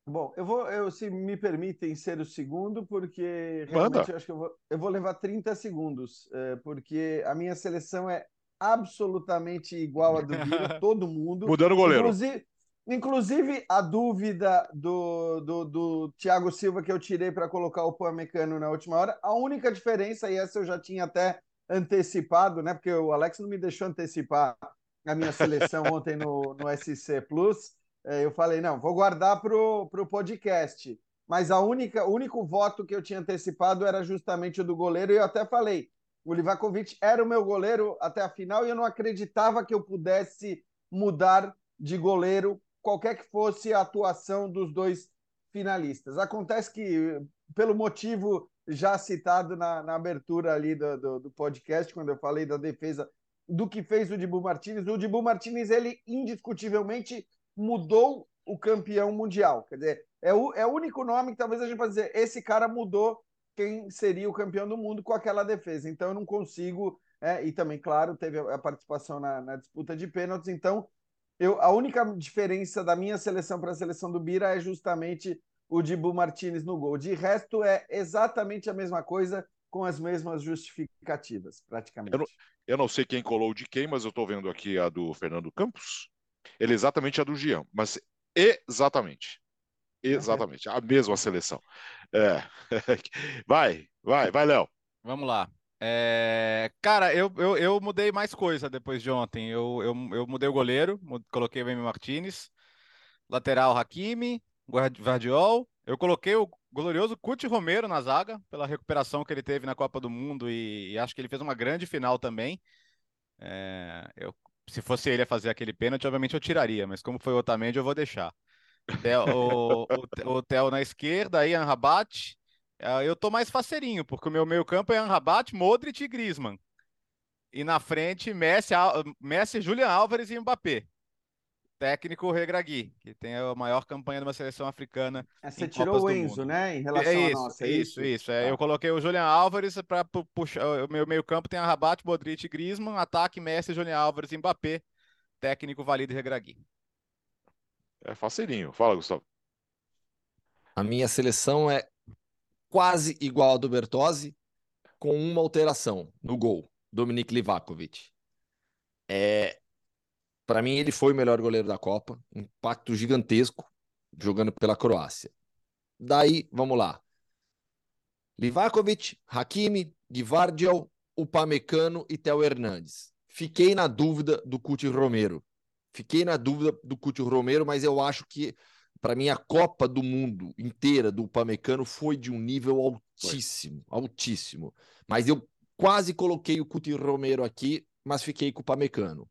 Bom, eu vou, eu, se me permitem ser o segundo, porque realmente eu acho que eu vou, eu vou levar 30 segundos, é, porque a minha seleção é absolutamente igual à do Bira, todo mundo. Mudando o goleiro. Inclusive, inclusive a dúvida do, do, do Thiago Silva que eu tirei para colocar o Pamecano na última hora, a única diferença, e essa eu já tinha até antecipado, né? Porque o Alex não me deixou antecipar a minha seleção ontem no, no SC Plus é, eu falei, não, vou guardar para o podcast. Mas a única, o único voto que eu tinha antecipado era justamente o do goleiro, e eu até falei, o Livakovic era o meu goleiro até a final, e eu não acreditava que eu pudesse mudar de goleiro, qualquer que fosse a atuação dos dois finalistas. Acontece que, pelo motivo já citado na, na abertura ali do, do, do, podcast, quando eu falei da defesa do que fez o Dibu Martinez, o Dibu Martinez, ele indiscutivelmente mudou o campeão mundial. Quer dizer, é o, é o único nome que talvez a gente possa dizer, esse cara mudou quem seria o campeão do mundo com aquela defesa. Então eu não consigo, é, e também, claro, teve a participação na, na disputa de pênaltis, então eu, a única diferença da minha seleção para a seleção do Bira é justamente o Dibu Martinez no gol. De resto, é exatamente a mesma coisa, com as mesmas justificativas, praticamente. Eu não, eu não sei quem colou de quem, mas eu estou vendo aqui a do Fernando Campos. Ele é exatamente a do Jean, mas exatamente. Exatamente, a mesma seleção. É. Vai, vai, vai, Léo. Vamos lá. É... Cara, eu, eu, eu mudei mais coisa depois de ontem. Eu, eu, eu mudei o goleiro, coloquei o Emi Martinez, lateral Hakimi, Guardiol. Eu coloquei o glorioso Cuti Romero na zaga, pela recuperação que ele teve na Copa do Mundo e, e acho que ele fez uma grande final também. É, eu se fosse ele a fazer aquele pênalti, obviamente eu tiraria, mas como foi o Otamendi, eu vou deixar. O, o, o Theo na esquerda, aí Anrabat. É, eu tô mais faceirinho, porque o meu meio campo é Anrabat, Modric e Griezmann. E na frente, Messi, Messi Julian Álvares e Mbappé técnico Regragui, que tem a maior campanha de uma seleção africana. É, você tirou o Enzo, né? Em relação é isso, a nossa. É isso, isso. isso. É, tá. Eu coloquei o Julian Álvares para puxar. O meu meio-campo tem Rabat, Modric e Griezmann, ataque Messi, Julian Álvares e Mbappé, técnico Valido Regragui. É faceirinho. Fala, Gustavo. A minha seleção é quase igual a do Bertozzi, com uma alteração no gol, Dominik Livakovic. É, para mim, ele foi o melhor goleiro da Copa, impacto gigantesco jogando pela Croácia. Daí, vamos lá. Livakovic, Hakimi, Gvardiol, Upamecano e Theo Hernandes. Fiquei na dúvida do Coutinho Romero. Fiquei na dúvida do Coutinho Romero, mas eu acho que para mim a Copa do Mundo inteira do Upamecano foi de um nível altíssimo, foi. altíssimo. Mas eu quase coloquei o Coutinho Romero aqui, mas fiquei com o Upamecano.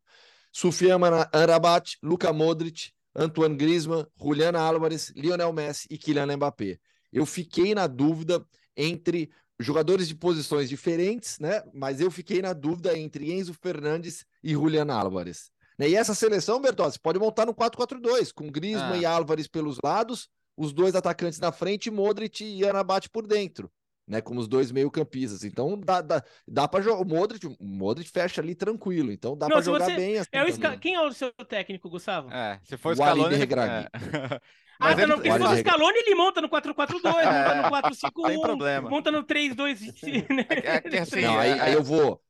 Sufian Arabat, Luka Modric, Antoine Griezmann, Juliana Álvares, Lionel Messi e Kylian Mbappé. Eu fiquei na dúvida entre jogadores de posições diferentes, né? Mas eu fiquei na dúvida entre Enzo Fernandes e Julian Álvares. Né? E essa seleção, Bertozzi, pode montar no 4-4-2, com Griezmann ah. e Álvares pelos lados, os dois atacantes na frente, Modric e Arabat por dentro né, como os dois meio-campistas. Então dá, dá, dá para jogar. O Modric, o Modric fecha ali tranquilo. Então dá para jogar você... bem assim. É o Quem é o seu técnico, Gustavo? É, se for o Scaloni, é. Ah, tá, não, porque se for o Scaloni, ele monta no 4-4-2, monta no 4-5-1, monta no 3-2. Né? É, é, assim, não, aí, aí eu vou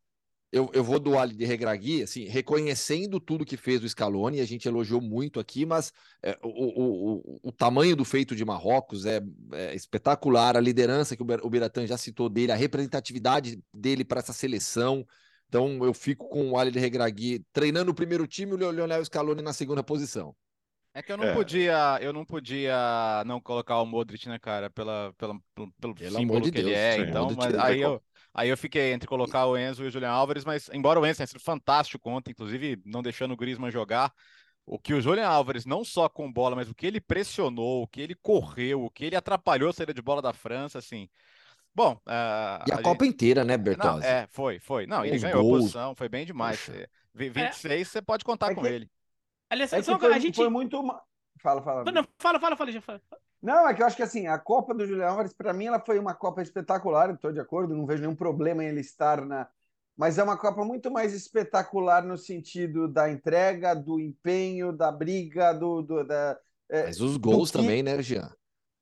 eu, eu vou do Ali de Regragui, assim, reconhecendo tudo que fez o Scaloni, a gente elogiou muito aqui, mas é, o, o, o, o, tamanho do feito de Marrocos é, é espetacular, a liderança que o, o Biratan já citou dele, a representatividade dele para essa seleção, Então eu fico com o Ali de Regragui treinando o primeiro time e o Leonel Scaloni na segunda posição. É que eu não é. podia, eu não podia não colocar o Modric, né, cara, pela, pela pelo, pelo, pelo símbolo de que Deus, ele é. Sim, então, mas aí eu, aí eu fiquei entre colocar o Enzo e o Julian Álvares, mas embora o Enzo tenha sido fantástico ontem, inclusive não deixando o Griezmann jogar, o que o Julian Álvares, não só com bola, mas o que ele pressionou, o que ele correu, o que ele atrapalhou a saída de bola da França, assim, Bom, uh, e a, a Copa gente... inteira, né, Bertozzi? Não, é, foi, foi. Não, ele Os ganhou gols. a posição, foi bem demais. Poxa. 26, é. você pode contar é com ele. Aliás, é foi, a gente foi muito. Fala, fala. Não, fala, fala, fala, já fala. Não, é que eu acho que assim, a Copa do Julião Álvares, para mim, ela foi uma Copa espetacular, estou de acordo, não vejo nenhum problema em ele estar na. Mas é uma Copa muito mais espetacular no sentido da entrega, do empenho, da briga, do. do da, é, Mas os gols que... também, né, Jean?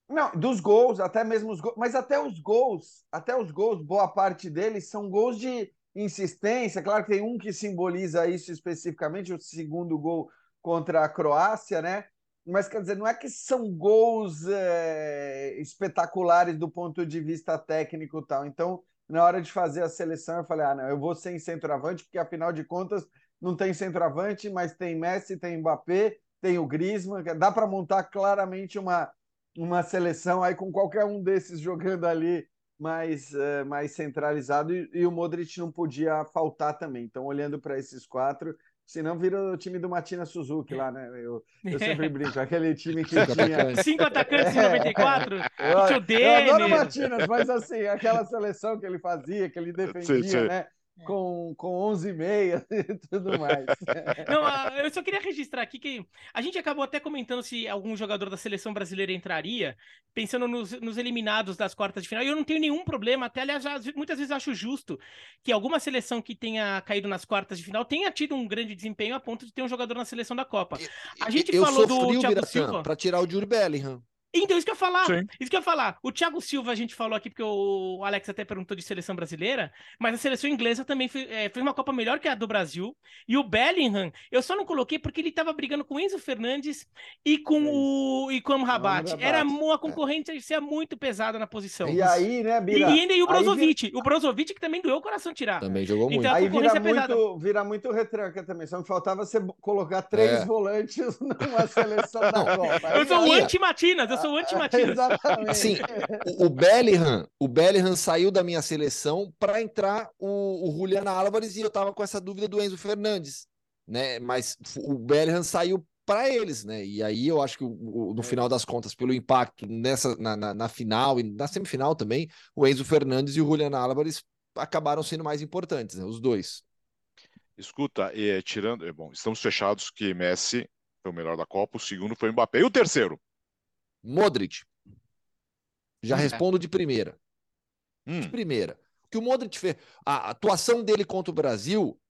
Não, dos gols, até mesmo os gols, mas até os gols, até os gols, boa parte deles são gols de insistência. Claro que tem um que simboliza isso especificamente, o segundo gol contra a Croácia, né? Mas quer dizer, não é que são gols é, espetaculares do ponto de vista técnico e tal. Então, na hora de fazer a seleção, eu falei: ah, não, eu vou sem centroavante, porque afinal de contas não tem centroavante, mas tem Messi, tem Mbappé, tem o Griezmann, dá para montar claramente uma uma seleção aí com qualquer um desses jogando ali mais, uh, mais centralizado e, e, o Modric não podia faltar também. Então, olhando para esses quatro, senão vira o time do Matina Suzuki lá, né? Eu, eu sempre brinco, aquele time que Cinco tinha. Atacantes. Cinco atacantes em 94? Eu, eu adoro Matinas, mas assim, aquela seleção que ele fazia, que ele defendia, sim, sim. né? Com, com 11 e meia e tudo mais. Não, eu só queria registrar aqui que a gente acabou até comentando se algum jogador da seleção brasileira entraria, pensando nos, nos eliminados das quartas de final, e eu não tenho nenhum problema, até aliás, muitas vezes acho justo que alguma seleção que tenha caído nas quartas de final tenha tido um grande desempenho a ponto de ter um jogador na seleção da Copa. A gente eu falou do Thiago Silva. Para tirar o Júlio Bellingham. Então, isso que eu ia falar. Sim. Isso que eu ia falar. O Thiago Silva, a gente falou aqui, porque o Alex até perguntou de seleção brasileira, mas a seleção inglesa também fez, é, fez uma Copa melhor que a do Brasil. E o Bellingham, eu só não coloquei porque ele estava brigando com o Enzo Fernandes e com é o e com o Rabat. Era uma concorrência muito pesada na posição. E aí, né, Bira? E ainda e o Brozovic. O Brozovic que também doeu o coração tirar. Também jogou muito. Então, aí vira muito, vira muito retranca também. Só me faltava você colocar três é. volantes numa seleção da Copa. Eu sou o anti-Matinas, eu sou o anti-Matinas. Exatamente. Sim, o, o Bellingham, o Bellingham saiu da minha seleção para entrar o, o Julian Álvares e eu tava com essa dúvida do Enzo Fernandes, né? Mas o Bellingham saiu para eles, né? E aí eu acho que o, o, no final das contas, pelo impacto nessa na, na, na, final e na semifinal também, o Enzo Fernandes e o Julian Álvares acabaram sendo mais importantes, né? Os dois. Escuta, é, tirando, é, bom, estamos fechados que Messi foi o melhor da Copa, o segundo foi o Mbappé. E o terceiro? Modric. Já hum, respondo de primeira. Hum. De primeira. O que o Modric fez. A atuação dele contra o Brasil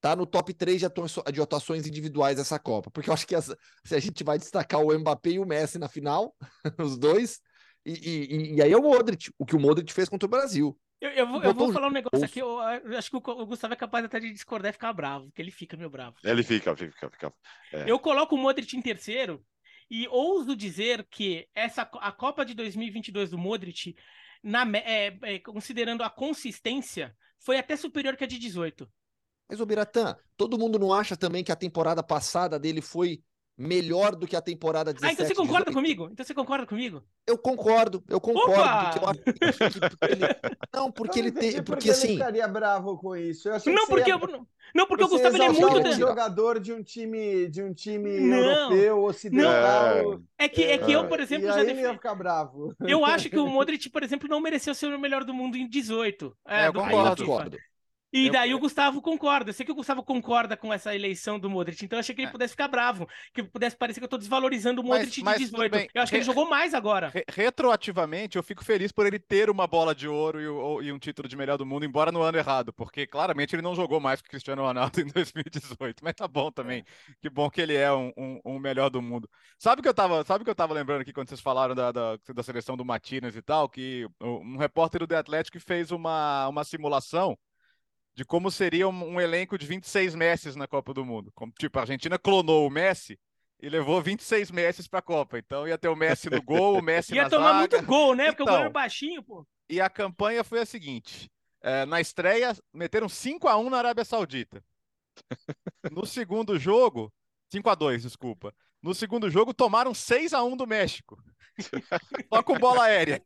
tá no top 3 de, de atuações individuais dessa Copa. Porque eu acho que essa, se a gente vai destacar o Mbappé e o Messi na final, os dois, e, e, e, aí é o Modric, o que o Modric fez contra o Brasil. Eu, eu, vou, eu vou, falar um negócio aqui, eu, eu, acho que o Gustavo é capaz até de discordar e ficar bravo, porque ele fica meio bravo. Ele fica, fica, fica. É. Eu coloco o Modric em terceiro, e ouso dizer que essa a Copa de 2022 do Modric, na, é, é, considerando a consistência, foi até superior que a de 18. Mas o Biratã, todo mundo não acha também que a temporada passada dele foi melhor do que a temporada 17. Ah, então você concorda 18. comigo? Então você concorda comigo? Eu concordo, eu concordo. Porque eu acho que porque ele... Não, porque ele tem. Porque, porque assim. Ele ficaria bravo com isso. não, porque ia... eu... não, porque o Gustavo ele é muito. Um jogador de um time, de um time não, europeu, ocidental. É que, é que eu, por exemplo, já defendi. ia ficar bravo. Eu acho que o Modric, por exemplo, não mereceu ser o melhor do mundo em 18. É, é eu concordo. concordo. E daí o Gustavo concorda. Eu sei que o Gustavo concorda com essa eleição do Modric, então eu achei que ele é. pudesse ficar bravo, que pudesse parecer que eu tô desvalorizando o Modric mas, de 18. Bem, eu acho que ele jogou mais agora. Re retroativamente, eu fico feliz por ele ter uma bola de ouro e, o, e, um título de melhor do mundo, embora no ano errado, porque claramente ele não jogou mais que o Cristiano Ronaldo em 2018. Mas tá bom também. É. Que bom que ele é um, um, um, melhor do mundo. Sabe que eu tava, sabe que eu tava lembrando aqui quando vocês falaram da, da, da seleção do Matinas e tal, que um repórter do The Athletic fez uma, uma simulação de como seria um, um, elenco de 26 Messi na Copa do Mundo. Como, tipo, a Argentina clonou o Messi e levou 26 Messi para a Copa. Então ia ter o Messi no gol, o Messi ia na tomar zaga. muito gol, né? Porque então, o goleiro baixinho, pô. E a campanha foi a seguinte: É, na estreia, meteram 5 a 1 na Arábia Saudita. No segundo jogo, 5 a 2 desculpa. No segundo jogo, tomaram 6 a 1 do México. Só com bola aérea.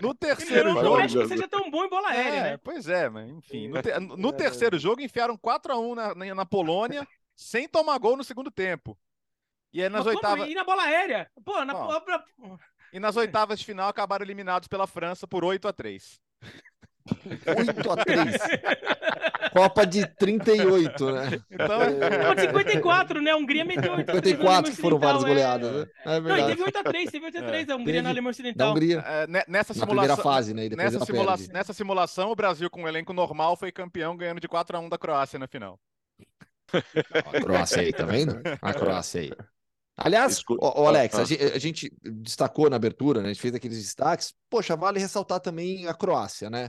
No terceiro jogo. não acho que seja tão bom em bola aérea, É, né? Pois é, mas enfim. No, te- no terceiro jogo, enfiaram 4 a 1 na, na, Polônia, sem tomar gol no segundo tempo. E aí nas Mas como? oitavas. E na bola aérea? Pô, na pra- E nas oitavas de final acabaram eliminados pela França por 8 a 3 8 a 3. Copa de 38, né? Então, Pô, de 54, né? A Hungria meteu 8 a 3 na 54 que foram várias Ocidental, é. goleadas, né? É Não, e verdade. teve 8x3, teve 8x3 a Hungria Teve. na Alemanha Da Ocidental. Hungria, é, ne- nessa na primeira simulação. fase, né? E depois Nessa, simula- nessa simulação, o Brasil, com um elenco normal, foi campeão ganhando de 4 a 1 da Croácia na final. A Croácia aí, tá vendo? A Croácia aí. Aliás, Escu- ô, ô, Alex, Ah, ah. a gen- a gente destacou na abertura, né? A gente fez aqueles destaques. Poxa, vale ressaltar também a Croácia, né?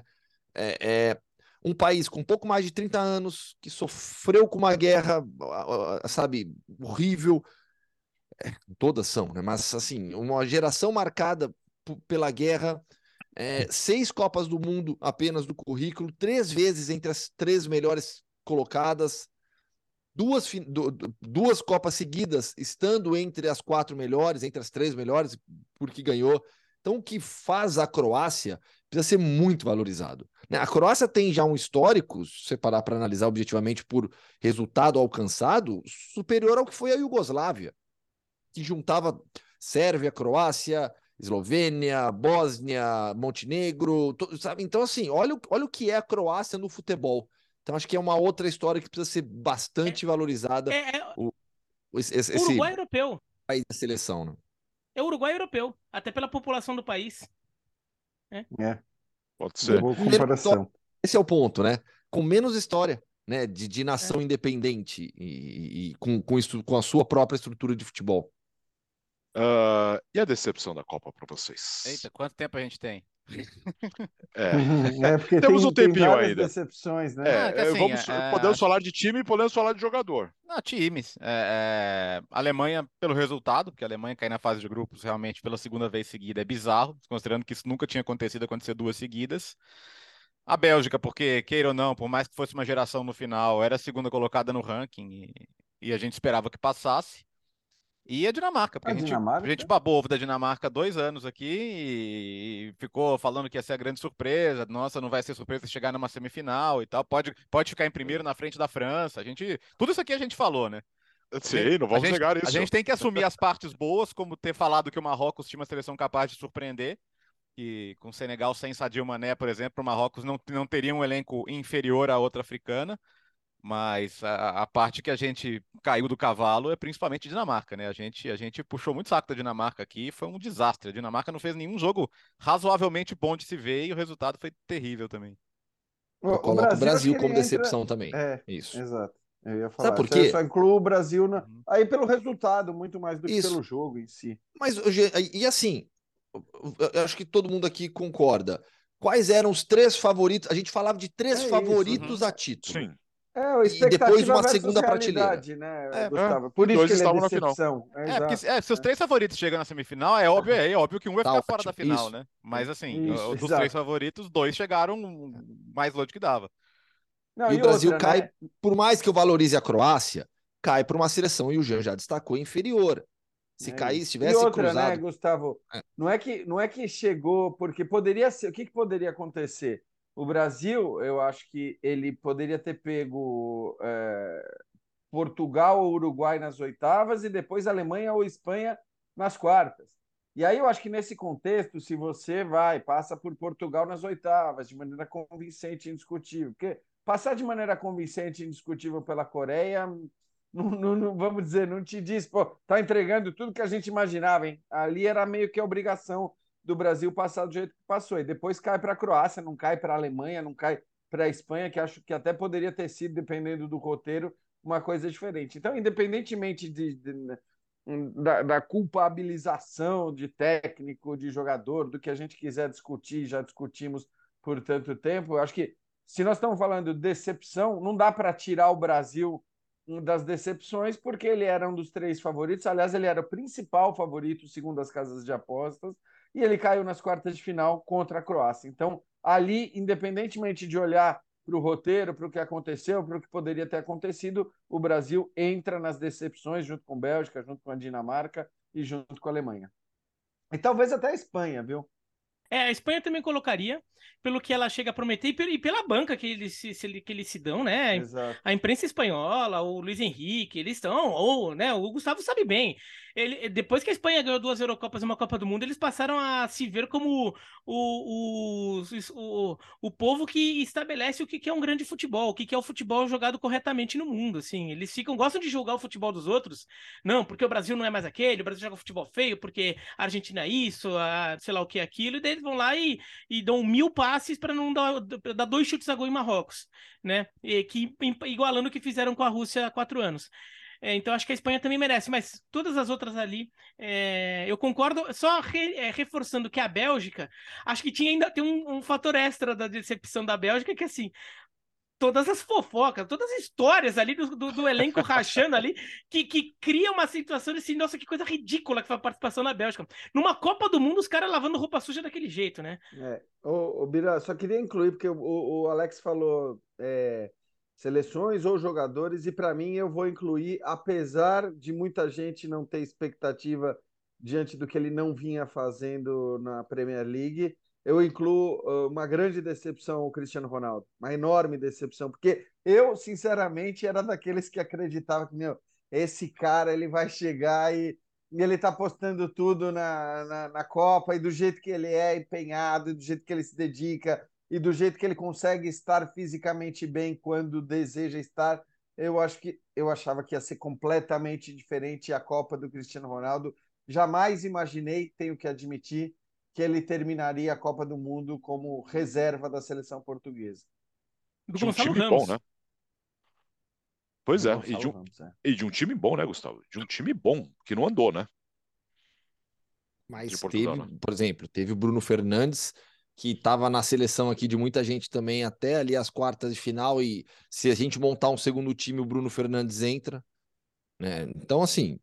É, é um país com pouco mais de 30 anos, que sofreu com uma guerra, sabe, horrível. É, todas são, né? Mas, assim, uma geração marcada pela guerra. é, seis Copas do Mundo apenas do currículo, três vezes entre as três melhores colocadas, duas, duas Copas seguidas, estando entre as quatro melhores, entre as três melhores, porque ganhou. Então, o que faz a Croácia precisa ser muito valorizado. Né? A Croácia tem já um histórico, se você parar para analisar objetivamente por resultado alcançado, superior ao que foi a Iugoslávia, que juntava Sérvia, Croácia, Eslovênia, Bósnia, Montenegro, sabe? Então, assim, olha, o- olha o que é a Croácia no futebol. Então, acho que é uma outra história que precisa ser bastante valorizada. É, é, Esse, esse- o esse Uruguai é europeu. país da seleção, né? É o Uruguai europeu, até pela população do país. É, Pode ser. boa comparação. Esse é o ponto, né? Com menos história, né? De, de nação independente e, e- com, com, estru- com a sua própria estrutura de futebol. Ah, e a decepção da Copa para vocês? Eita, quanto tempo a gente tem? É. É, porque Temos tem, um tem tempinho ainda. decepções, né? É, Ah, é, assim, vamos, é, podemos acho- falar de time e podemos falar de jogador. Não, times. É, é, Alemanha, pelo resultado, porque a Alemanha cair na fase de grupos realmente pela segunda vez seguida é bizarro, considerando que isso nunca tinha acontecido acontecer duas seguidas. A Bélgica, porque, queira ou não, por mais que fosse uma geração no final, era a segunda colocada no ranking e, e a gente esperava que passasse. E a Dinamarca, porque A a, gente, Dinamarca? a gente babou ovo da Dinamarca há dois anos aqui e, ficou falando que ia ser a grande surpresa. Nossa, não vai ser surpresa chegar numa semifinal e tal. Pode, pode ficar em primeiro na frente da França. A gente, tudo isso aqui a gente falou, né? Sim, não vamos negar isso. A gente tem que assumir as partes boas, como ter falado que o Marrocos tinha uma seleção capaz de surpreender. E com o Senegal sem Sadio Mané, por exemplo, o Marrocos não, não teria um elenco inferior à outra africana. Mas a, a parte que a gente caiu do cavalo é principalmente Dinamarca, né? A gente, a gente puxou muito saco da Dinamarca aqui, foi um desastre. A Dinamarca não fez nenhum jogo razoavelmente bom de se ver e o resultado foi terrível também. O- Eu coloco o Brasil acho que como entra- decepção também. É, Isso. exato. Eu ia falar. por Só- quê? Só incluo o Brasil na... Uhum. aí pelo resultado, muito mais do que Isso. pelo jogo em si. Mas, e assim, eu acho que todo mundo aqui concorda. Quais eram os três favoritos? A gente falava de três É isso, favoritos a título. Sim. É, E depois uma segunda prateleira. né, É, Gustavo? Por os isso dois que ele é estavam na final. É, É, porque é, se os três favoritos chegam na semifinal, é óbvio, é, óbvio que um vai Tá ficar fora da final, isso. né? Mas assim, Isso, dos exato. três favoritos, dois chegaram mais longe que dava. Não, E o Brasil outra, cai, né? por mais que eu valorize a Croácia, cai para uma seleção, e o Jean já destacou, inferior. Se É cair, se tivesse e outra, cruzado. né, Gustavo? É. Não é que não é que chegou porque poderia ser. O que, que poderia acontecer? O Brasil, eu acho que ele poderia ter pego é, Portugal ou Uruguai nas oitavas e depois Alemanha ou Espanha nas quartas. E aí eu acho que nesse contexto, se você vai, passa por Portugal nas oitavas, de maneira convincente e indiscutível, porque passar de maneira convincente e indiscutível pela Coreia, não, não- não- vamos dizer, não te diz, pô, tá entregando tudo que a gente imaginava, hein? Ali era meio que obrigação do Brasil passar do jeito que passou. E depois cai para a Croácia, não cai para a Alemanha, não cai para a Espanha, que acho que até poderia ter sido, dependendo do roteiro, uma coisa diferente. Então, independentemente de, de- da, da culpabilização de técnico, de jogador, do que a gente quiser discutir, já discutimos por tanto tempo, acho que se nós estamos falando de decepção, não dá para tirar o Brasil das decepções, porque ele era um dos três favoritos. Aliás, ele era o principal favorito, segundo as casas de apostas, e ele caiu nas quartas de final contra a Croácia. Então, ali, independentemente de olhar para o roteiro, para o que aconteceu, para o que poderia ter acontecido, o Brasil entra nas decepções junto com a Bélgica, junto com a Dinamarca e junto com a Alemanha. E talvez até a Espanha, viu? É, a Espanha também colocaria, pelo que ela chega a prometer e pela banca que eles se, que eles se dão, né? Exato. A imprensa espanhola, o Luiz Henrique, eles estão, ou, né? O Gustavo sabe bem. Ele, depois que a Espanha ganhou duas Eurocopas e uma Copa do Mundo, eles passaram a se ver como o, o, o, o povo que estabelece o que é um grande futebol, o que é o futebol jogado corretamente no mundo, assim. Eles ficam, gostam de julgar o futebol dos outros. Não, porque o Brasil não é mais aquele, o Brasil joga futebol feio, porque a Argentina é isso, a, sei lá o que é aquilo, e daí eles vão lá e, e dão mil passes para não dar, dar dois chutes a gol em Marrocos, né? E, que, igualando o que fizeram com a Rússia há quatro anos. É, então acho que a Espanha também merece, mas todas as outras ali, é, eu concordo, só re, é, reforçando que a Bélgica, acho que tinha ainda tem um, um, fator extra da decepção da Bélgica, que assim, todas as fofocas, todas as histórias ali do, do, do elenco rachando ali, que, que cria uma situação assim, nossa, que coisa ridícula que foi a participação na Bélgica. Numa Copa do Mundo, os caras lavando roupa suja daquele jeito, né? É, o, o Bira, só queria incluir, porque o, o Alex falou é, seleções ou jogadores, e para mim eu vou incluir, apesar de muita gente não ter expectativa diante do que ele não vinha fazendo na Premier League, eu incluo uma grande decepção o Cristiano Ronaldo, uma enorme decepção, porque eu, sinceramente, era daqueles que acreditava que, meu, esse cara ele vai chegar e, e ele tá postando tudo na, na, na Copa, e do jeito que ele é empenhado, do jeito que ele se dedica, e do jeito que ele consegue estar fisicamente bem quando deseja estar, eu acho que eu achava que ia ser completamente diferente a Copa do Cristiano Ronaldo. Jamais imaginei, tenho que admitir, que ele terminaria a Copa do Mundo como reserva da seleção portuguesa. De um time Ramos. bom, né? Pois é e, de um, Ramos, é. e de um time bom, né, Gustavo? De um time bom, que não andou, né? Mas Portugal, teve, né? por exemplo, teve o Bruno Fernandes, que estava na seleção aqui de muita gente também até ali as quartas de final e se a gente montar um segundo time o Bruno Fernandes entra, né? Então assim,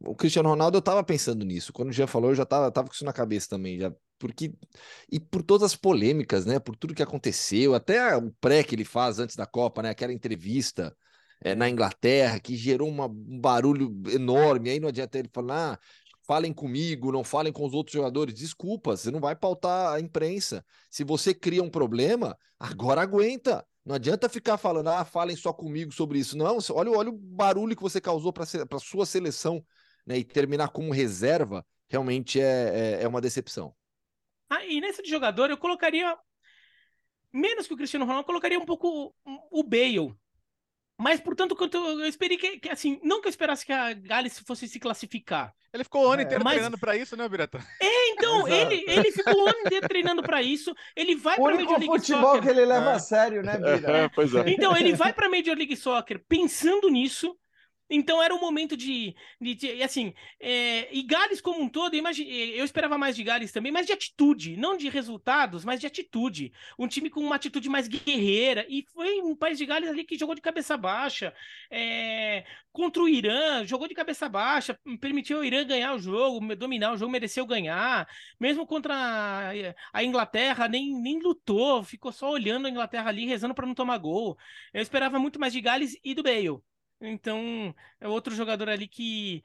o Cristiano Ronaldo eu estava pensando nisso. Quando o Jean falou, eu já estava tava com isso na cabeça também, já porque e por todas as polêmicas, né? Por tudo que aconteceu, até o pré que ele faz antes da Copa, né? Aquela entrevista é, na Inglaterra que gerou uma, um barulho enorme. Aí não adianta ele falar, ah, falem comigo, não falem com os outros jogadores. Desculpa, você não vai pautar a imprensa. Se você cria um problema, agora aguenta. Não adianta ficar falando, ah, falem só comigo sobre isso. Não, olha, olha o barulho que você causou para a sua seleção né, e terminar como reserva, realmente é, é, é uma decepção. Ah, e nesse de jogador, eu colocaria, menos que o Cristiano Ronaldo, eu colocaria um pouco o Bale. Mas, portanto, quanto eu esperei que, que, assim, não que eu esperasse que a Gales fosse se classificar. Ele ficou o ano é, inteiro mas... treinando para isso, né, Birata? É, então, ele, ele ficou o ano inteiro treinando para isso. Ele vai para Major League futebol Soccer. que ele leva é. a sério, né, Bira? É, pois é. Então, ele vai para Major League Soccer pensando nisso. Então era um momento de, de, de assim, é, e Gales como um todo, imagine, eu esperava mais de Gales também, mas de atitude, não de resultados, mas de atitude. Um time com uma atitude mais guerreira, e foi um país de Gales ali que jogou de cabeça baixa, é, contra o Irã, jogou de cabeça baixa, permitiu o Irã ganhar o jogo, dominar o jogo, mereceu ganhar, mesmo contra a, a Inglaterra, nem, nem lutou, ficou só olhando a Inglaterra ali, rezando para não tomar gol. Eu esperava muito mais de Gales e do Bale. Então, é outro jogador ali que,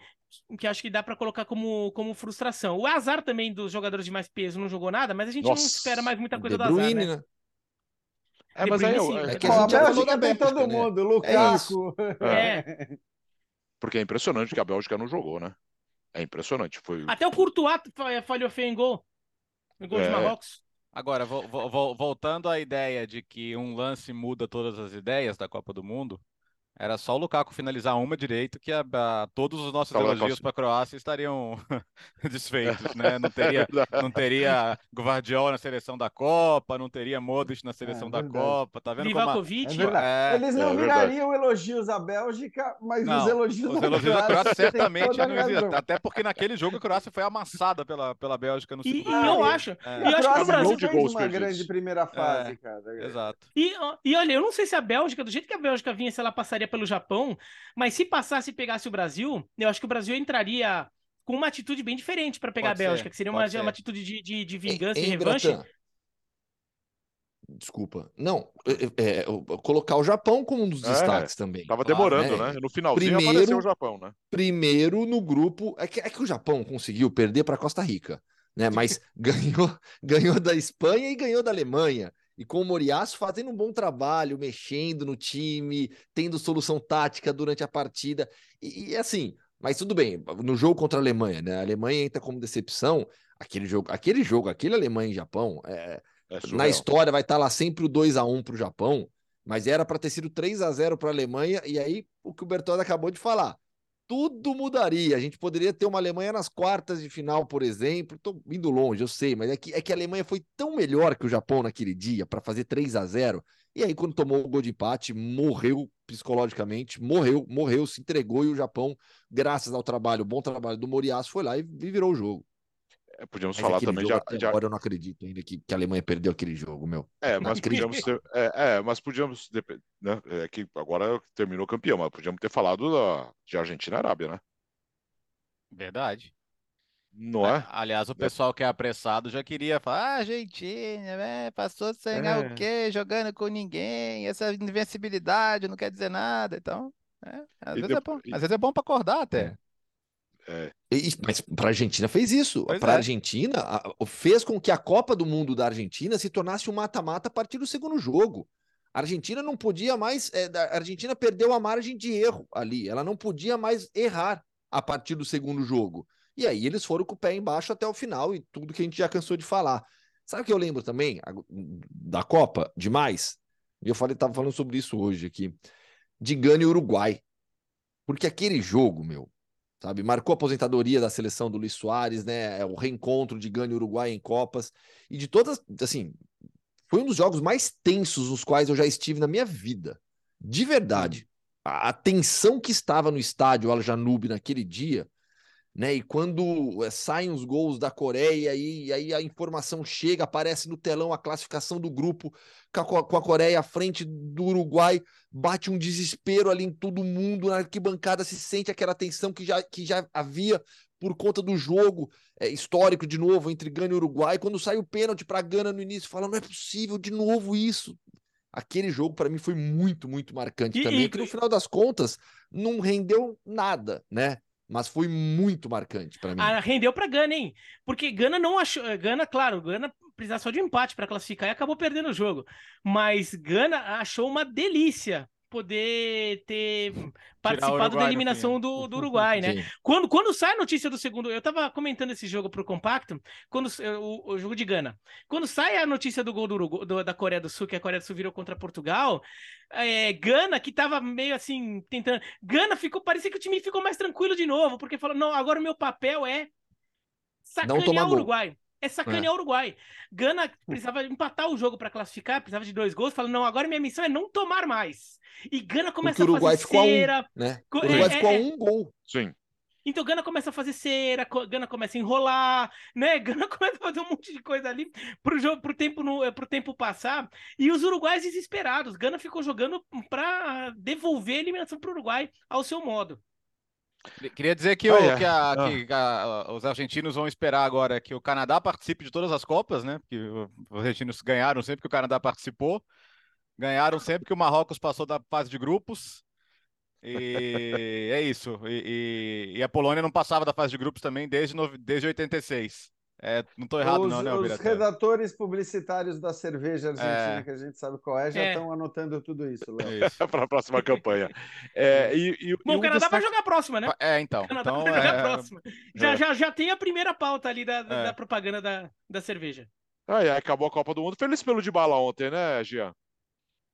que acho que dá para colocar como, como frustração. O azar também dos jogadores de mais peso não jogou nada, mas a gente Nossa, não espera mais muita coisa do azar, né? né? É, mas aí, sim, é que a gente a Bélgica tem todo né? mundo, Lukaku. É, é. Porque é impressionante que a Bélgica não jogou, né? É impressionante. Foi... Até o Courtois falhou feio em gol. Em gol é. de Marrocos. Agora, vo vo voltando à ideia de que um lance muda todas as ideias da Copa do Mundo, era só o Lukaku finalizar uma direito que a, a, todos os nossos Fala, elogios para a Croácia estariam desfeitos, né? Não teria, não teria Guardiola na seleção da Copa, não teria Modric na seleção é, da Copa, tá vendo como a... é, Eles não é, virariam elogios à Bélgica, mas não, os elogios, os elogios da Croácia certamente não existiam, até porque naquele jogo a Croácia foi amassada pela, pela Bélgica no segundo. E, e eu acho, é. e eu acho que o Brasil de gols uma grande primeira fase, cara. Exato. E, e olha, eu não sei se a Bélgica, do jeito que a Bélgica vinha, se ela passaria pelo Japão, mas se passasse e pegasse o Brasil, eu acho que o Brasil entraria com uma atitude bem diferente para pegar pode a Bélgica, ser, que seria uma, uma atitude de, de, de vingança e revanche. Desculpa. Não, é, é, colocar o Japão como um dos é, destaques também. Tava demorando, claro, né? né? No finalzinho primeiro, apareceu o Japão, né? Primeiro no grupo. É que, é que o Japão conseguiu perder para Costa Rica, né? Mas ganhou, ganhou da Espanha e ganhou da Alemanha. E com o Moriaço fazendo um bom trabalho, mexendo no time, tendo solução tática durante a partida. E, e assim, mas tudo bem, no jogo contra a Alemanha, né? A Alemanha entra como decepção. Aquele jogo, aquele jogo, aquele Alemanha e Japão, é, é na história vai estar lá sempre o 2 a 1 para o Japão, mas era para ter sido 3 a 0 para a Alemanha. E aí, o que o Bertoldi acabou de falar, tudo mudaria. A gente poderia ter uma Alemanha nas quartas de final, por exemplo. Estou indo longe, eu sei, mas é que, é que a Alemanha foi tão melhor que o Japão naquele dia para fazer 3 a 0 E aí, quando tomou o gol de empate, morreu psicologicamente, morreu, morreu, se entregou e o Japão, graças ao trabalho, bom trabalho do Moriaço, foi lá e virou o jogo. É, podíamos mas falar também já, já, Agora eu não acredito ainda que, que a Alemanha perdeu aquele jogo, meu. É, mas podíamos ter, é, é, mas podíamos né, é que agora terminou campeão, mas podíamos ter falado da, de Argentina e Arábia, né? Verdade. Não é? Aliás, o pessoal que é apressado já queria falar, ah, Argentina, né, passou sem é. o quê, jogando com ninguém, essa invencibilidade não quer dizer nada, então, é, às, vezes, é bom, às vezes é bom para acordar até. É. E, mas para a Argentina fez isso. Para a é. Argentina, a, fez com que a Copa do Mundo da Argentina se tornasse um mata-mata a partir do segundo jogo. A Argentina não podia mais. É, a Argentina perdeu a margem de erro ali. Ela não podia mais errar a partir do segundo jogo. E aí eles foram com o pé embaixo até o final e tudo que a gente já cansou de falar. Sabe o que eu lembro também da Copa? Demais. Eu falei, estava falando sobre isso hoje aqui. De Gana e Uruguai. Porque aquele jogo, meu, sabe? Marcou a aposentadoria da seleção do Luiz Soares, né? É o reencontro de Gana e Uruguai em Copas. E de todas, assim, foi um dos jogos mais tensos nos quais eu já estive na minha vida. De verdade. A, a tensão que estava no estádio Al Janube naquele dia né? E quando é, saem os gols da Coreia e, aí a informação chega, aparece no telão a classificação do grupo com a, com a, Coreia à frente do Uruguai, bate um desespero ali em todo mundo, na arquibancada se sente aquela tensão que já, que já havia por conta do jogo é, histórico de novo entre Gana e Uruguai. Quando sai o pênalti para Gana no início, fala: não é possível de novo isso. Aquele jogo para mim foi muito, muito marcante e, também, e... que no final das contas não rendeu nada, né? Mas foi muito marcante para mim. Ah, rendeu para Gana, hein? Porque Gana não achou. Eh, Gana, claro, Gana precisava só de empate para classificar e acabou perdendo o jogo. Mas Gana achou uma delícia poder ter participado da eliminação do, do Uruguai, né? Quando, quando sai a notícia do segundo, eu tava comentando esse jogo pro compacto, quando o, o jogo de Gana, quando sai a notícia do gol do, Urugu, do, da Coreia do Sul, que a Coreia do Sul virou contra Portugal, é, Gana que tava meio assim tentando, Gana ficou, parecia que o time ficou mais tranquilo de novo, porque falou, não, agora o meu papel é sacanear o Uruguai. Gol é sacanear é. o Uruguai. Gana precisava empatar o jogo para classificar, precisava de dois gols. Falando, não, agora minha missão é não tomar mais. E Gana começa Porque a fazer cera. Um, né? O Uruguai é, ficou a é, é. um gol. Sim. Então Gana começa a fazer cera, Gana começa a enrolar, né? Gana começa a fazer um monte de coisa ali pro jogo, pro tempo no, pro tempo passar. E os uruguaios desesperados. Gana ficou jogando para devolver a eliminação pro Uruguai ao seu modo. Queria dizer que, o, oh, que, a, oh. que a, os argentinos vão esperar agora que o Canadá participe de todas as Copas, né? Porque os argentinos ganharam sempre que o Canadá participou, ganharam sempre que o Marrocos passou da fase de grupos. E é isso. E, e, e, a Polônia não passava da fase de grupos também desde, desde 86. É, não estou errado, os, não, né, Os redatores publicitários da cerveja argentina, é... que a gente sabe qual é, já estão é. anotando tudo isso, Léo. Para a próxima campanha. É, e, e, Bom, e o Canadá destaque... vai jogar a próxima, né? É, então. O Canadá então, vai jogar a é, próxima. Já, é. já, já tem a primeira pauta ali da, da, da propaganda da, da cerveja. Ah, é, acabou a Copa do Mundo. Feliz pelo de bala ontem, né, Gian?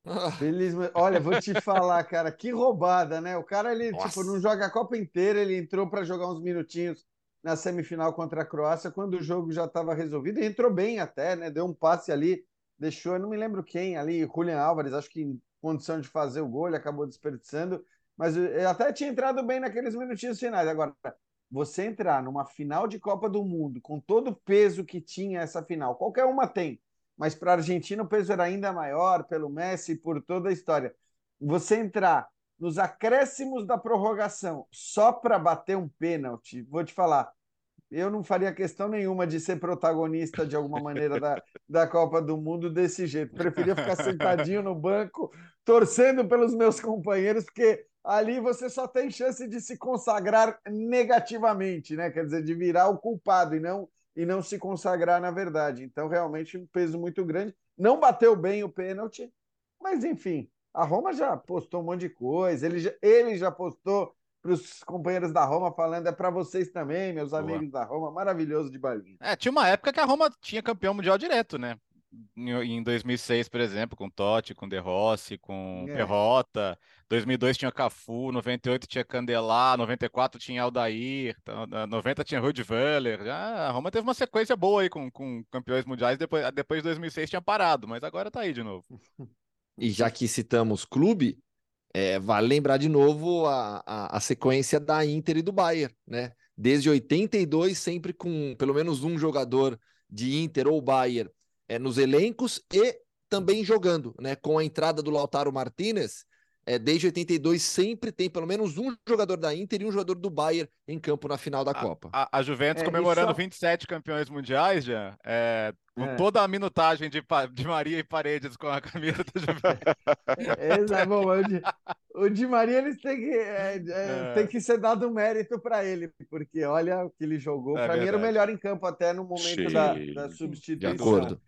Feliz, olha, vou te falar, cara, que roubada, né? O cara ele tipo, Nossa. tipo não joga a Copa inteira, ele entrou para jogar uns minutinhos na semifinal contra a Croácia, quando o jogo já estava resolvido, entrou bem até, né? Deu um passe ali, deixou, eu não me lembro quem ali, Julian Álvares, acho que em condição de fazer o gol, ele acabou desperdiçando, mas ele até tinha entrado bem naqueles minutinhos finais. Agora, você entrar numa final de Copa do Mundo, com todo o peso que tinha essa final, qualquer uma tem, mas para a Argentina o peso era ainda maior, pelo Messi, por toda a história. Você entrar nos acréscimos da prorrogação só para bater um pênalti, vou te falar, eu não faria questão nenhuma de ser protagonista de alguma maneira da, da Copa do Mundo desse jeito. Preferia ficar sentadinho no banco, torcendo pelos meus companheiros, porque ali você só tem chance de se consagrar negativamente, né? Quer dizer, de virar o culpado e não, e não se consagrar na verdade. Então, realmente, um peso muito grande. Não bateu bem o pênalti, mas enfim, a Roma já postou um monte de coisa, ele já, ele já postou para os companheiros da Roma falando é para vocês também, meus Boa. amigos da Roma, maravilhoso de balinha. É, tinha uma época que a Roma tinha campeão mundial direto, né? Em 2006, por exemplo, com Totti, com De Rossi, com é. Perrota. 2002 tinha Cafu, 98 tinha Candelar, 94 tinha Aldair, 90 tinha Rudi Völler. Já a Roma teve uma sequência boa aí com, com campeões mundiais. Depois, depois de 2006 tinha parado, mas agora tá aí de novo. E já que citamos clube, é, vale lembrar de novo a, a, a, sequência da Inter e do Bayern, né? Desde 82, sempre com pelo menos um jogador de Inter ou Bayern é, nos elencos e também jogando, né? Com a entrada do Lautaro Martinez, é, desde 82 sempre tem pelo menos um jogador da Inter e um jogador do Bayern em campo na final da Copa. A, a Juventus é, comemorando só... 27 campeões mundiais já, é, com é. toda a minutagem de, de Maria e Paredes com a camisa da Juventus. É, bom, o, de, o Di Maria eles têm que, é, é, tem que ser dado mérito para ele, porque olha o que ele jogou. para mim era o melhor em campo até no momento da, da substituição. De acordo.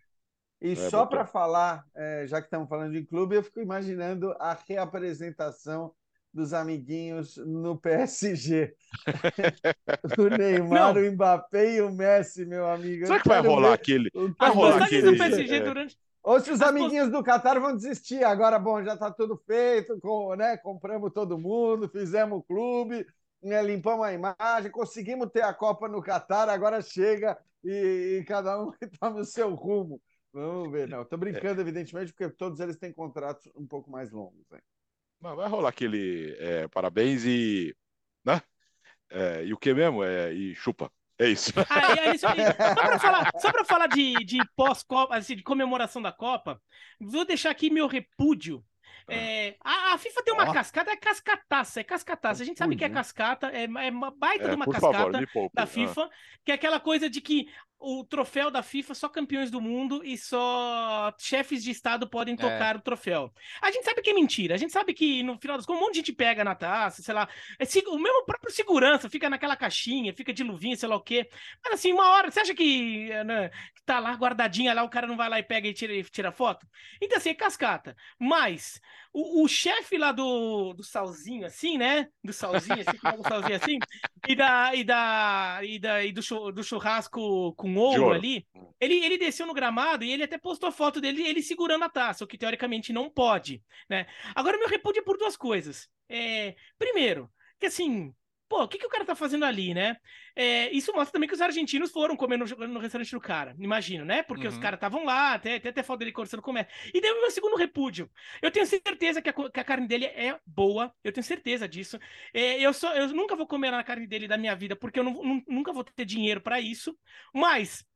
E é, só para falar, é, já que estamos falando de clube, eu fico imaginando a reapresentação dos amiguinhos no PSG. o Neymar, Não. o Mbappé e o Messi, meu amigo. Será que vai rolar ver... aquele? Vai rolar aquele... PSG é. durante... Ou se os amiguinhos do Qatar vão desistir. Agora, bom, já está tudo feito, com, né? compramos todo mundo, fizemos o clube, né? limpamos a imagem, conseguimos ter a Copa no Qatar, agora chega e, e cada um toma o seu rumo. Vamos ver, não. Estou brincando, evidentemente, porque todos eles têm contratos um pouco mais longos. Né? Não, vai rolar aquele é, parabéns e. Né? É, e o que mesmo? É, e chupa. É isso. Ah, é isso aí. Só para falar, só pra falar de, de pós-Copa, assim, de comemoração da Copa, vou deixar aqui meu repúdio é, a, a, FIFA tem uma oh. cascata, é cascataça, é cascataça. A gente sabe que é cascata, é, é uma baita é, de uma cascata favor, da FIFA, ah. que é aquela coisa de que o troféu da FIFA só campeões do mundo e só chefes de estado podem é. tocar é. o troféu. A gente sabe que é mentira, a gente sabe que no final das contas um monte de gente pega na taça, sei lá, é, o mesmo próprio segurança fica naquela caixinha, fica de luvinha, sei lá o quê. Mas assim, uma hora, você acha que, né, que tá lá guardadinha lá, o cara não vai lá e pega e tira, tira foto? Então assim, é cascata. Mas o, o chefe lá do, do salzinho, assim, né? Do salzinho, assim, com o salzinho assim, e, da, e, da, e, da, e do, do churrasco com ouro ali, ele, ele desceu no gramado e ele até postou a foto dele, ele segurando a taça, o que teoricamente não pode, né? Agora, meu repúdio é por duas coisas. É, primeiro, que assim, pô, o que, que o cara tá fazendo ali, né? É, isso mostra também que os argentinos foram comer no, no restaurante do cara, imagino, né? Porque uhum. os caras estavam lá, até, até, até falta dele conversando com o E deu meu segundo repúdio. Eu tenho certeza que a, que a, carne dele é boa, eu tenho certeza disso. É, eu, só, eu nunca vou comer na carne dele da minha vida, porque eu não, nunca vou ter dinheiro para isso. Mas,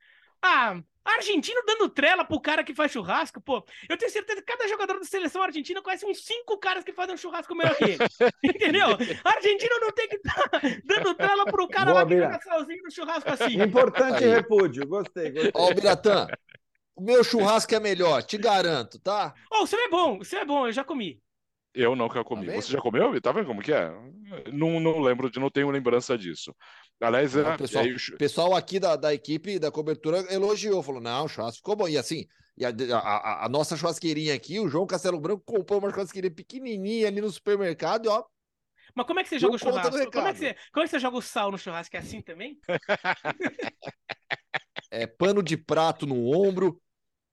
ah, Argentino dando trela pro cara que faz churrasco, pô. Eu tenho certeza que cada jogador da seleção argentina conhece uns cinco caras que fazem um churrasco melhor que ele. Entendeu? Argentino não tem que estar tá dando trela pro cara Boa, lá que fica sozinho no churrasco assim. Importante Aí. repúdio, gostei, gostei. Ó, Biratã, o meu churrasco é melhor, te garanto, tá? Ó, oh, o seu é bom, o seu é bom, eu já comi. Eu nunca comi. Tá Você já comeu? Tá vendo como que é? Não, não lembro, de, não tenho lembrança disso. Aliás, não, é, pessoal, aí... pessoal aqui da, da equipe da cobertura elogiou, falou: não, o churrasco ficou bom. E assim, e a, a, a, nossa churrasqueirinha aqui, o João Castelo Branco comprou uma churrasqueirinha pequenininha ali no supermercado e ó. Mas como é que você joga o churrasco? Como é, que você, como é que você joga o sal no churrasco? É assim também? é pano de prato no ombro,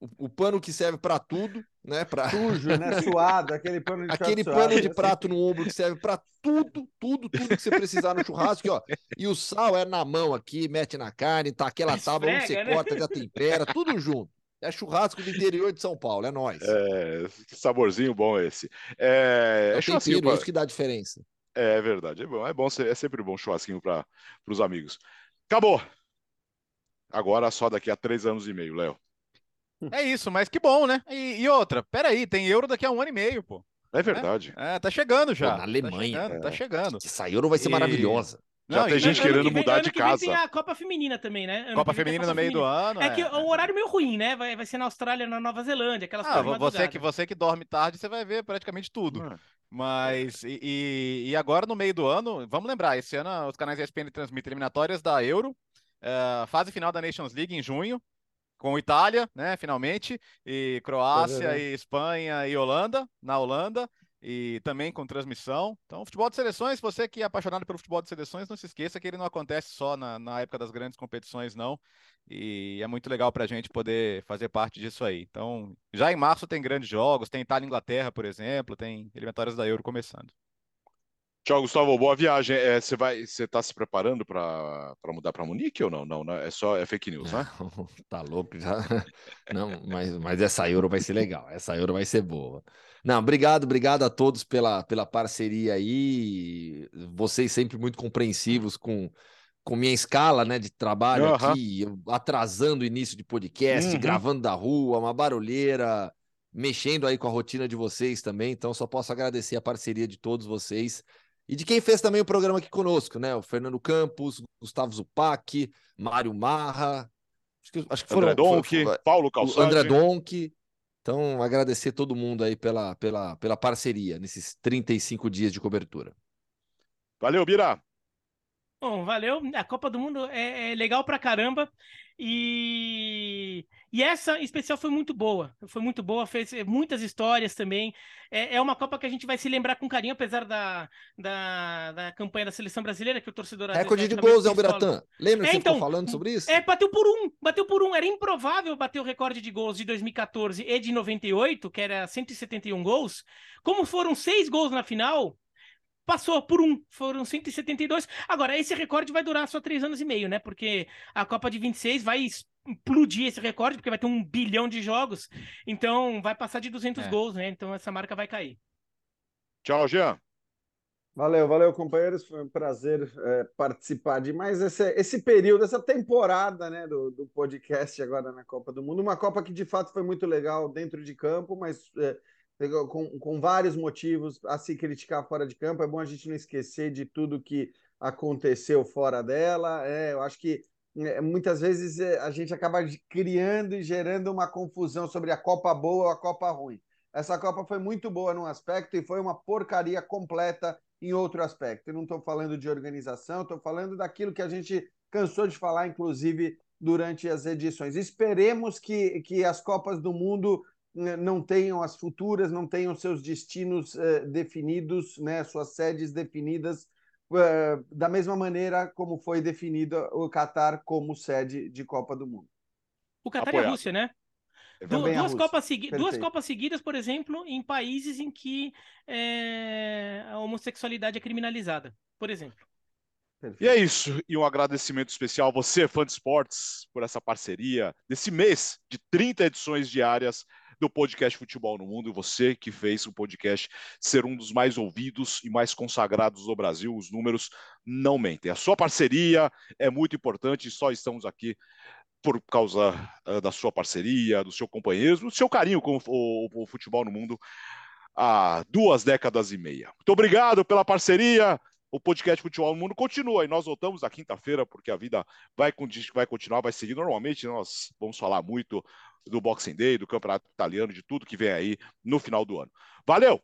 o, o pano que serve para tudo, né? Pra... Sujo, né? Suado, aquele pano de Aquele pano suado. de prato no ombro que serve para tudo, tudo, tudo que você precisar no churrasco, ó. E o sal é na mão aqui, mete na carne, tá aquela tábua onde você né? corta, já tempera, tudo junto. É churrasco do interior de São Paulo, é nóis. É, que saborzinho bom esse. É, é, é tempero, pra... isso que dá diferença. É, é verdade, é bom, é bom, é sempre bom churrasquinho para os amigos. Acabou. Agora só daqui a três anos e meio, Léo. É isso, mas que bom, né? E, e outra, peraí, tem euro daqui a um ano e meio, pô. É verdade. É, é tá chegando já. Pô, na Alemanha. Tá chegando, é. tá chegando. Essa euro vai ser e... maravilhosa. Já tem gente querendo vem, mudar de casa. tem a Copa Feminina também, né? Ano Copa Feminina Copa no meio feminina. do ano. É, é que é um horário meio ruim, né? Vai, vai ser na Austrália, na Nova Zelândia, aquelas ah, coisas. Você que, você que dorme tarde, você vai ver praticamente tudo. Hum. Mas, e, e, agora no meio do ano, vamos lembrar, esse ano os canais ESPN transmitem eliminatórias da Euro, uh, fase final da Nations League em junho, com Itália, né, finalmente, e Croácia, é e Espanha e Holanda, na Holanda, e também com transmissão. Então, futebol de seleções, você que é apaixonado pelo futebol de seleções, não se esqueça que ele não acontece só na, na época das grandes competições, não. E é muito legal para a gente poder fazer parte disso aí. Então, já em março tem grandes jogos, tem Itália e Inglaterra, por exemplo, tem eliminatórias da Euro começando. Tchau, Gustavo. Boa viagem. É, você vai, você está se preparando para mudar para Munique ou não? Não, não, é só é fake news, né? tá louco já. Não, mas, mas essa Euro vai ser legal. Essa Euro vai ser boa. Não, obrigado, obrigado a todos pela, pela parceria aí. Vocês sempre muito compreensivos com, com minha escala né, de trabalho uhum. aqui, atrasando o início de podcast, uhum. gravando da rua, uma barulheira, mexendo aí com a rotina de vocês também. Então, só posso agradecer a parceria de todos vocês. E de quem fez também o programa aqui conosco, né? O Fernando Campos, Gustavo Zupac, Mário Marra, acho que, acho que foram, André Donk, Paulo Calçade. André Donk. Então, agradecer todo mundo aí pela, pela, pela parceria nesses 35 dias de cobertura. Valeu, Bira! Bom, valeu. A Copa do Mundo é, é legal pra caramba. E, e essa em especial foi muito boa. Foi muito boa, fez muitas histórias também. É, é uma Copa que a gente vai se lembrar com carinho, apesar da, da, da campanha da seleção brasileira, que o torcedor. Recorde de gols, é o Biratã. Lembra que é, então, falando sobre isso? É, bateu por um. Bateu por um. Era improvável bater o recorde de gols de 2014 e de 98, que era 171 gols. Como foram seis gols na final, passou por um, foram 172. Agora, esse recorde vai durar só três anos e meio, né? Porque a Copa de 26 vai explodir esse recorde, porque vai ter um bilhão de jogos, então vai passar de 200 é. gols, né? Então essa marca vai cair. Tchau, Jean. Valeu, valeu, companheiros. Foi um prazer é, participar de mais esse, esse período, essa temporada né, do, do podcast agora na Copa do Mundo. Uma Copa que de fato foi muito legal dentro de campo, mas é, com, com vários motivos a se criticar fora de campo. É bom a gente não esquecer de tudo que aconteceu fora dela. É, eu acho que é, muitas vezes é, a gente acaba criando e gerando uma confusão sobre a Copa boa ou a Copa ruim. Essa Copa foi muito boa num aspecto e foi uma porcaria completa em outro aspecto. Eu não estou falando de organização, estou falando daquilo que a gente cansou de falar, inclusive, durante as edições. Esperemos que, que as Copas do Mundo né, não tenham as futuras, não tenham seus destinos uh, definidos, né, suas sedes definidas, uh, da mesma maneira como foi definido o Catar como sede de Copa do Mundo. O Catar é a Rússia, né? duas, Rússia. Copas segui... duas Copas seguidas, por exemplo, em países em que é... a homossexualidade é criminalizada, por exemplo. Perfeito. E é isso. E um agradecimento especial a você, fã de esportes, por essa parceria desse mês de 30 edições diárias do podcast Futebol no Mundo, você que fez o podcast ser um dos mais ouvidos e mais consagrados do Brasil. Os números não mentem. A sua parceria é muito importante e só estamos aqui por causa uh, da sua parceria, do seu companheiro, do seu carinho com o futebol no mundo há duas décadas e meia. Muito obrigado pela parceria o podcast Futebol no Mundo continua e nós voltamos na quinta-feira, porque a vida vai, vai continuar, vai seguir normalmente. Nós vamos falar muito do Boxing Day, do Campeonato Italiano, de tudo que vem aí no final do ano. Valeu!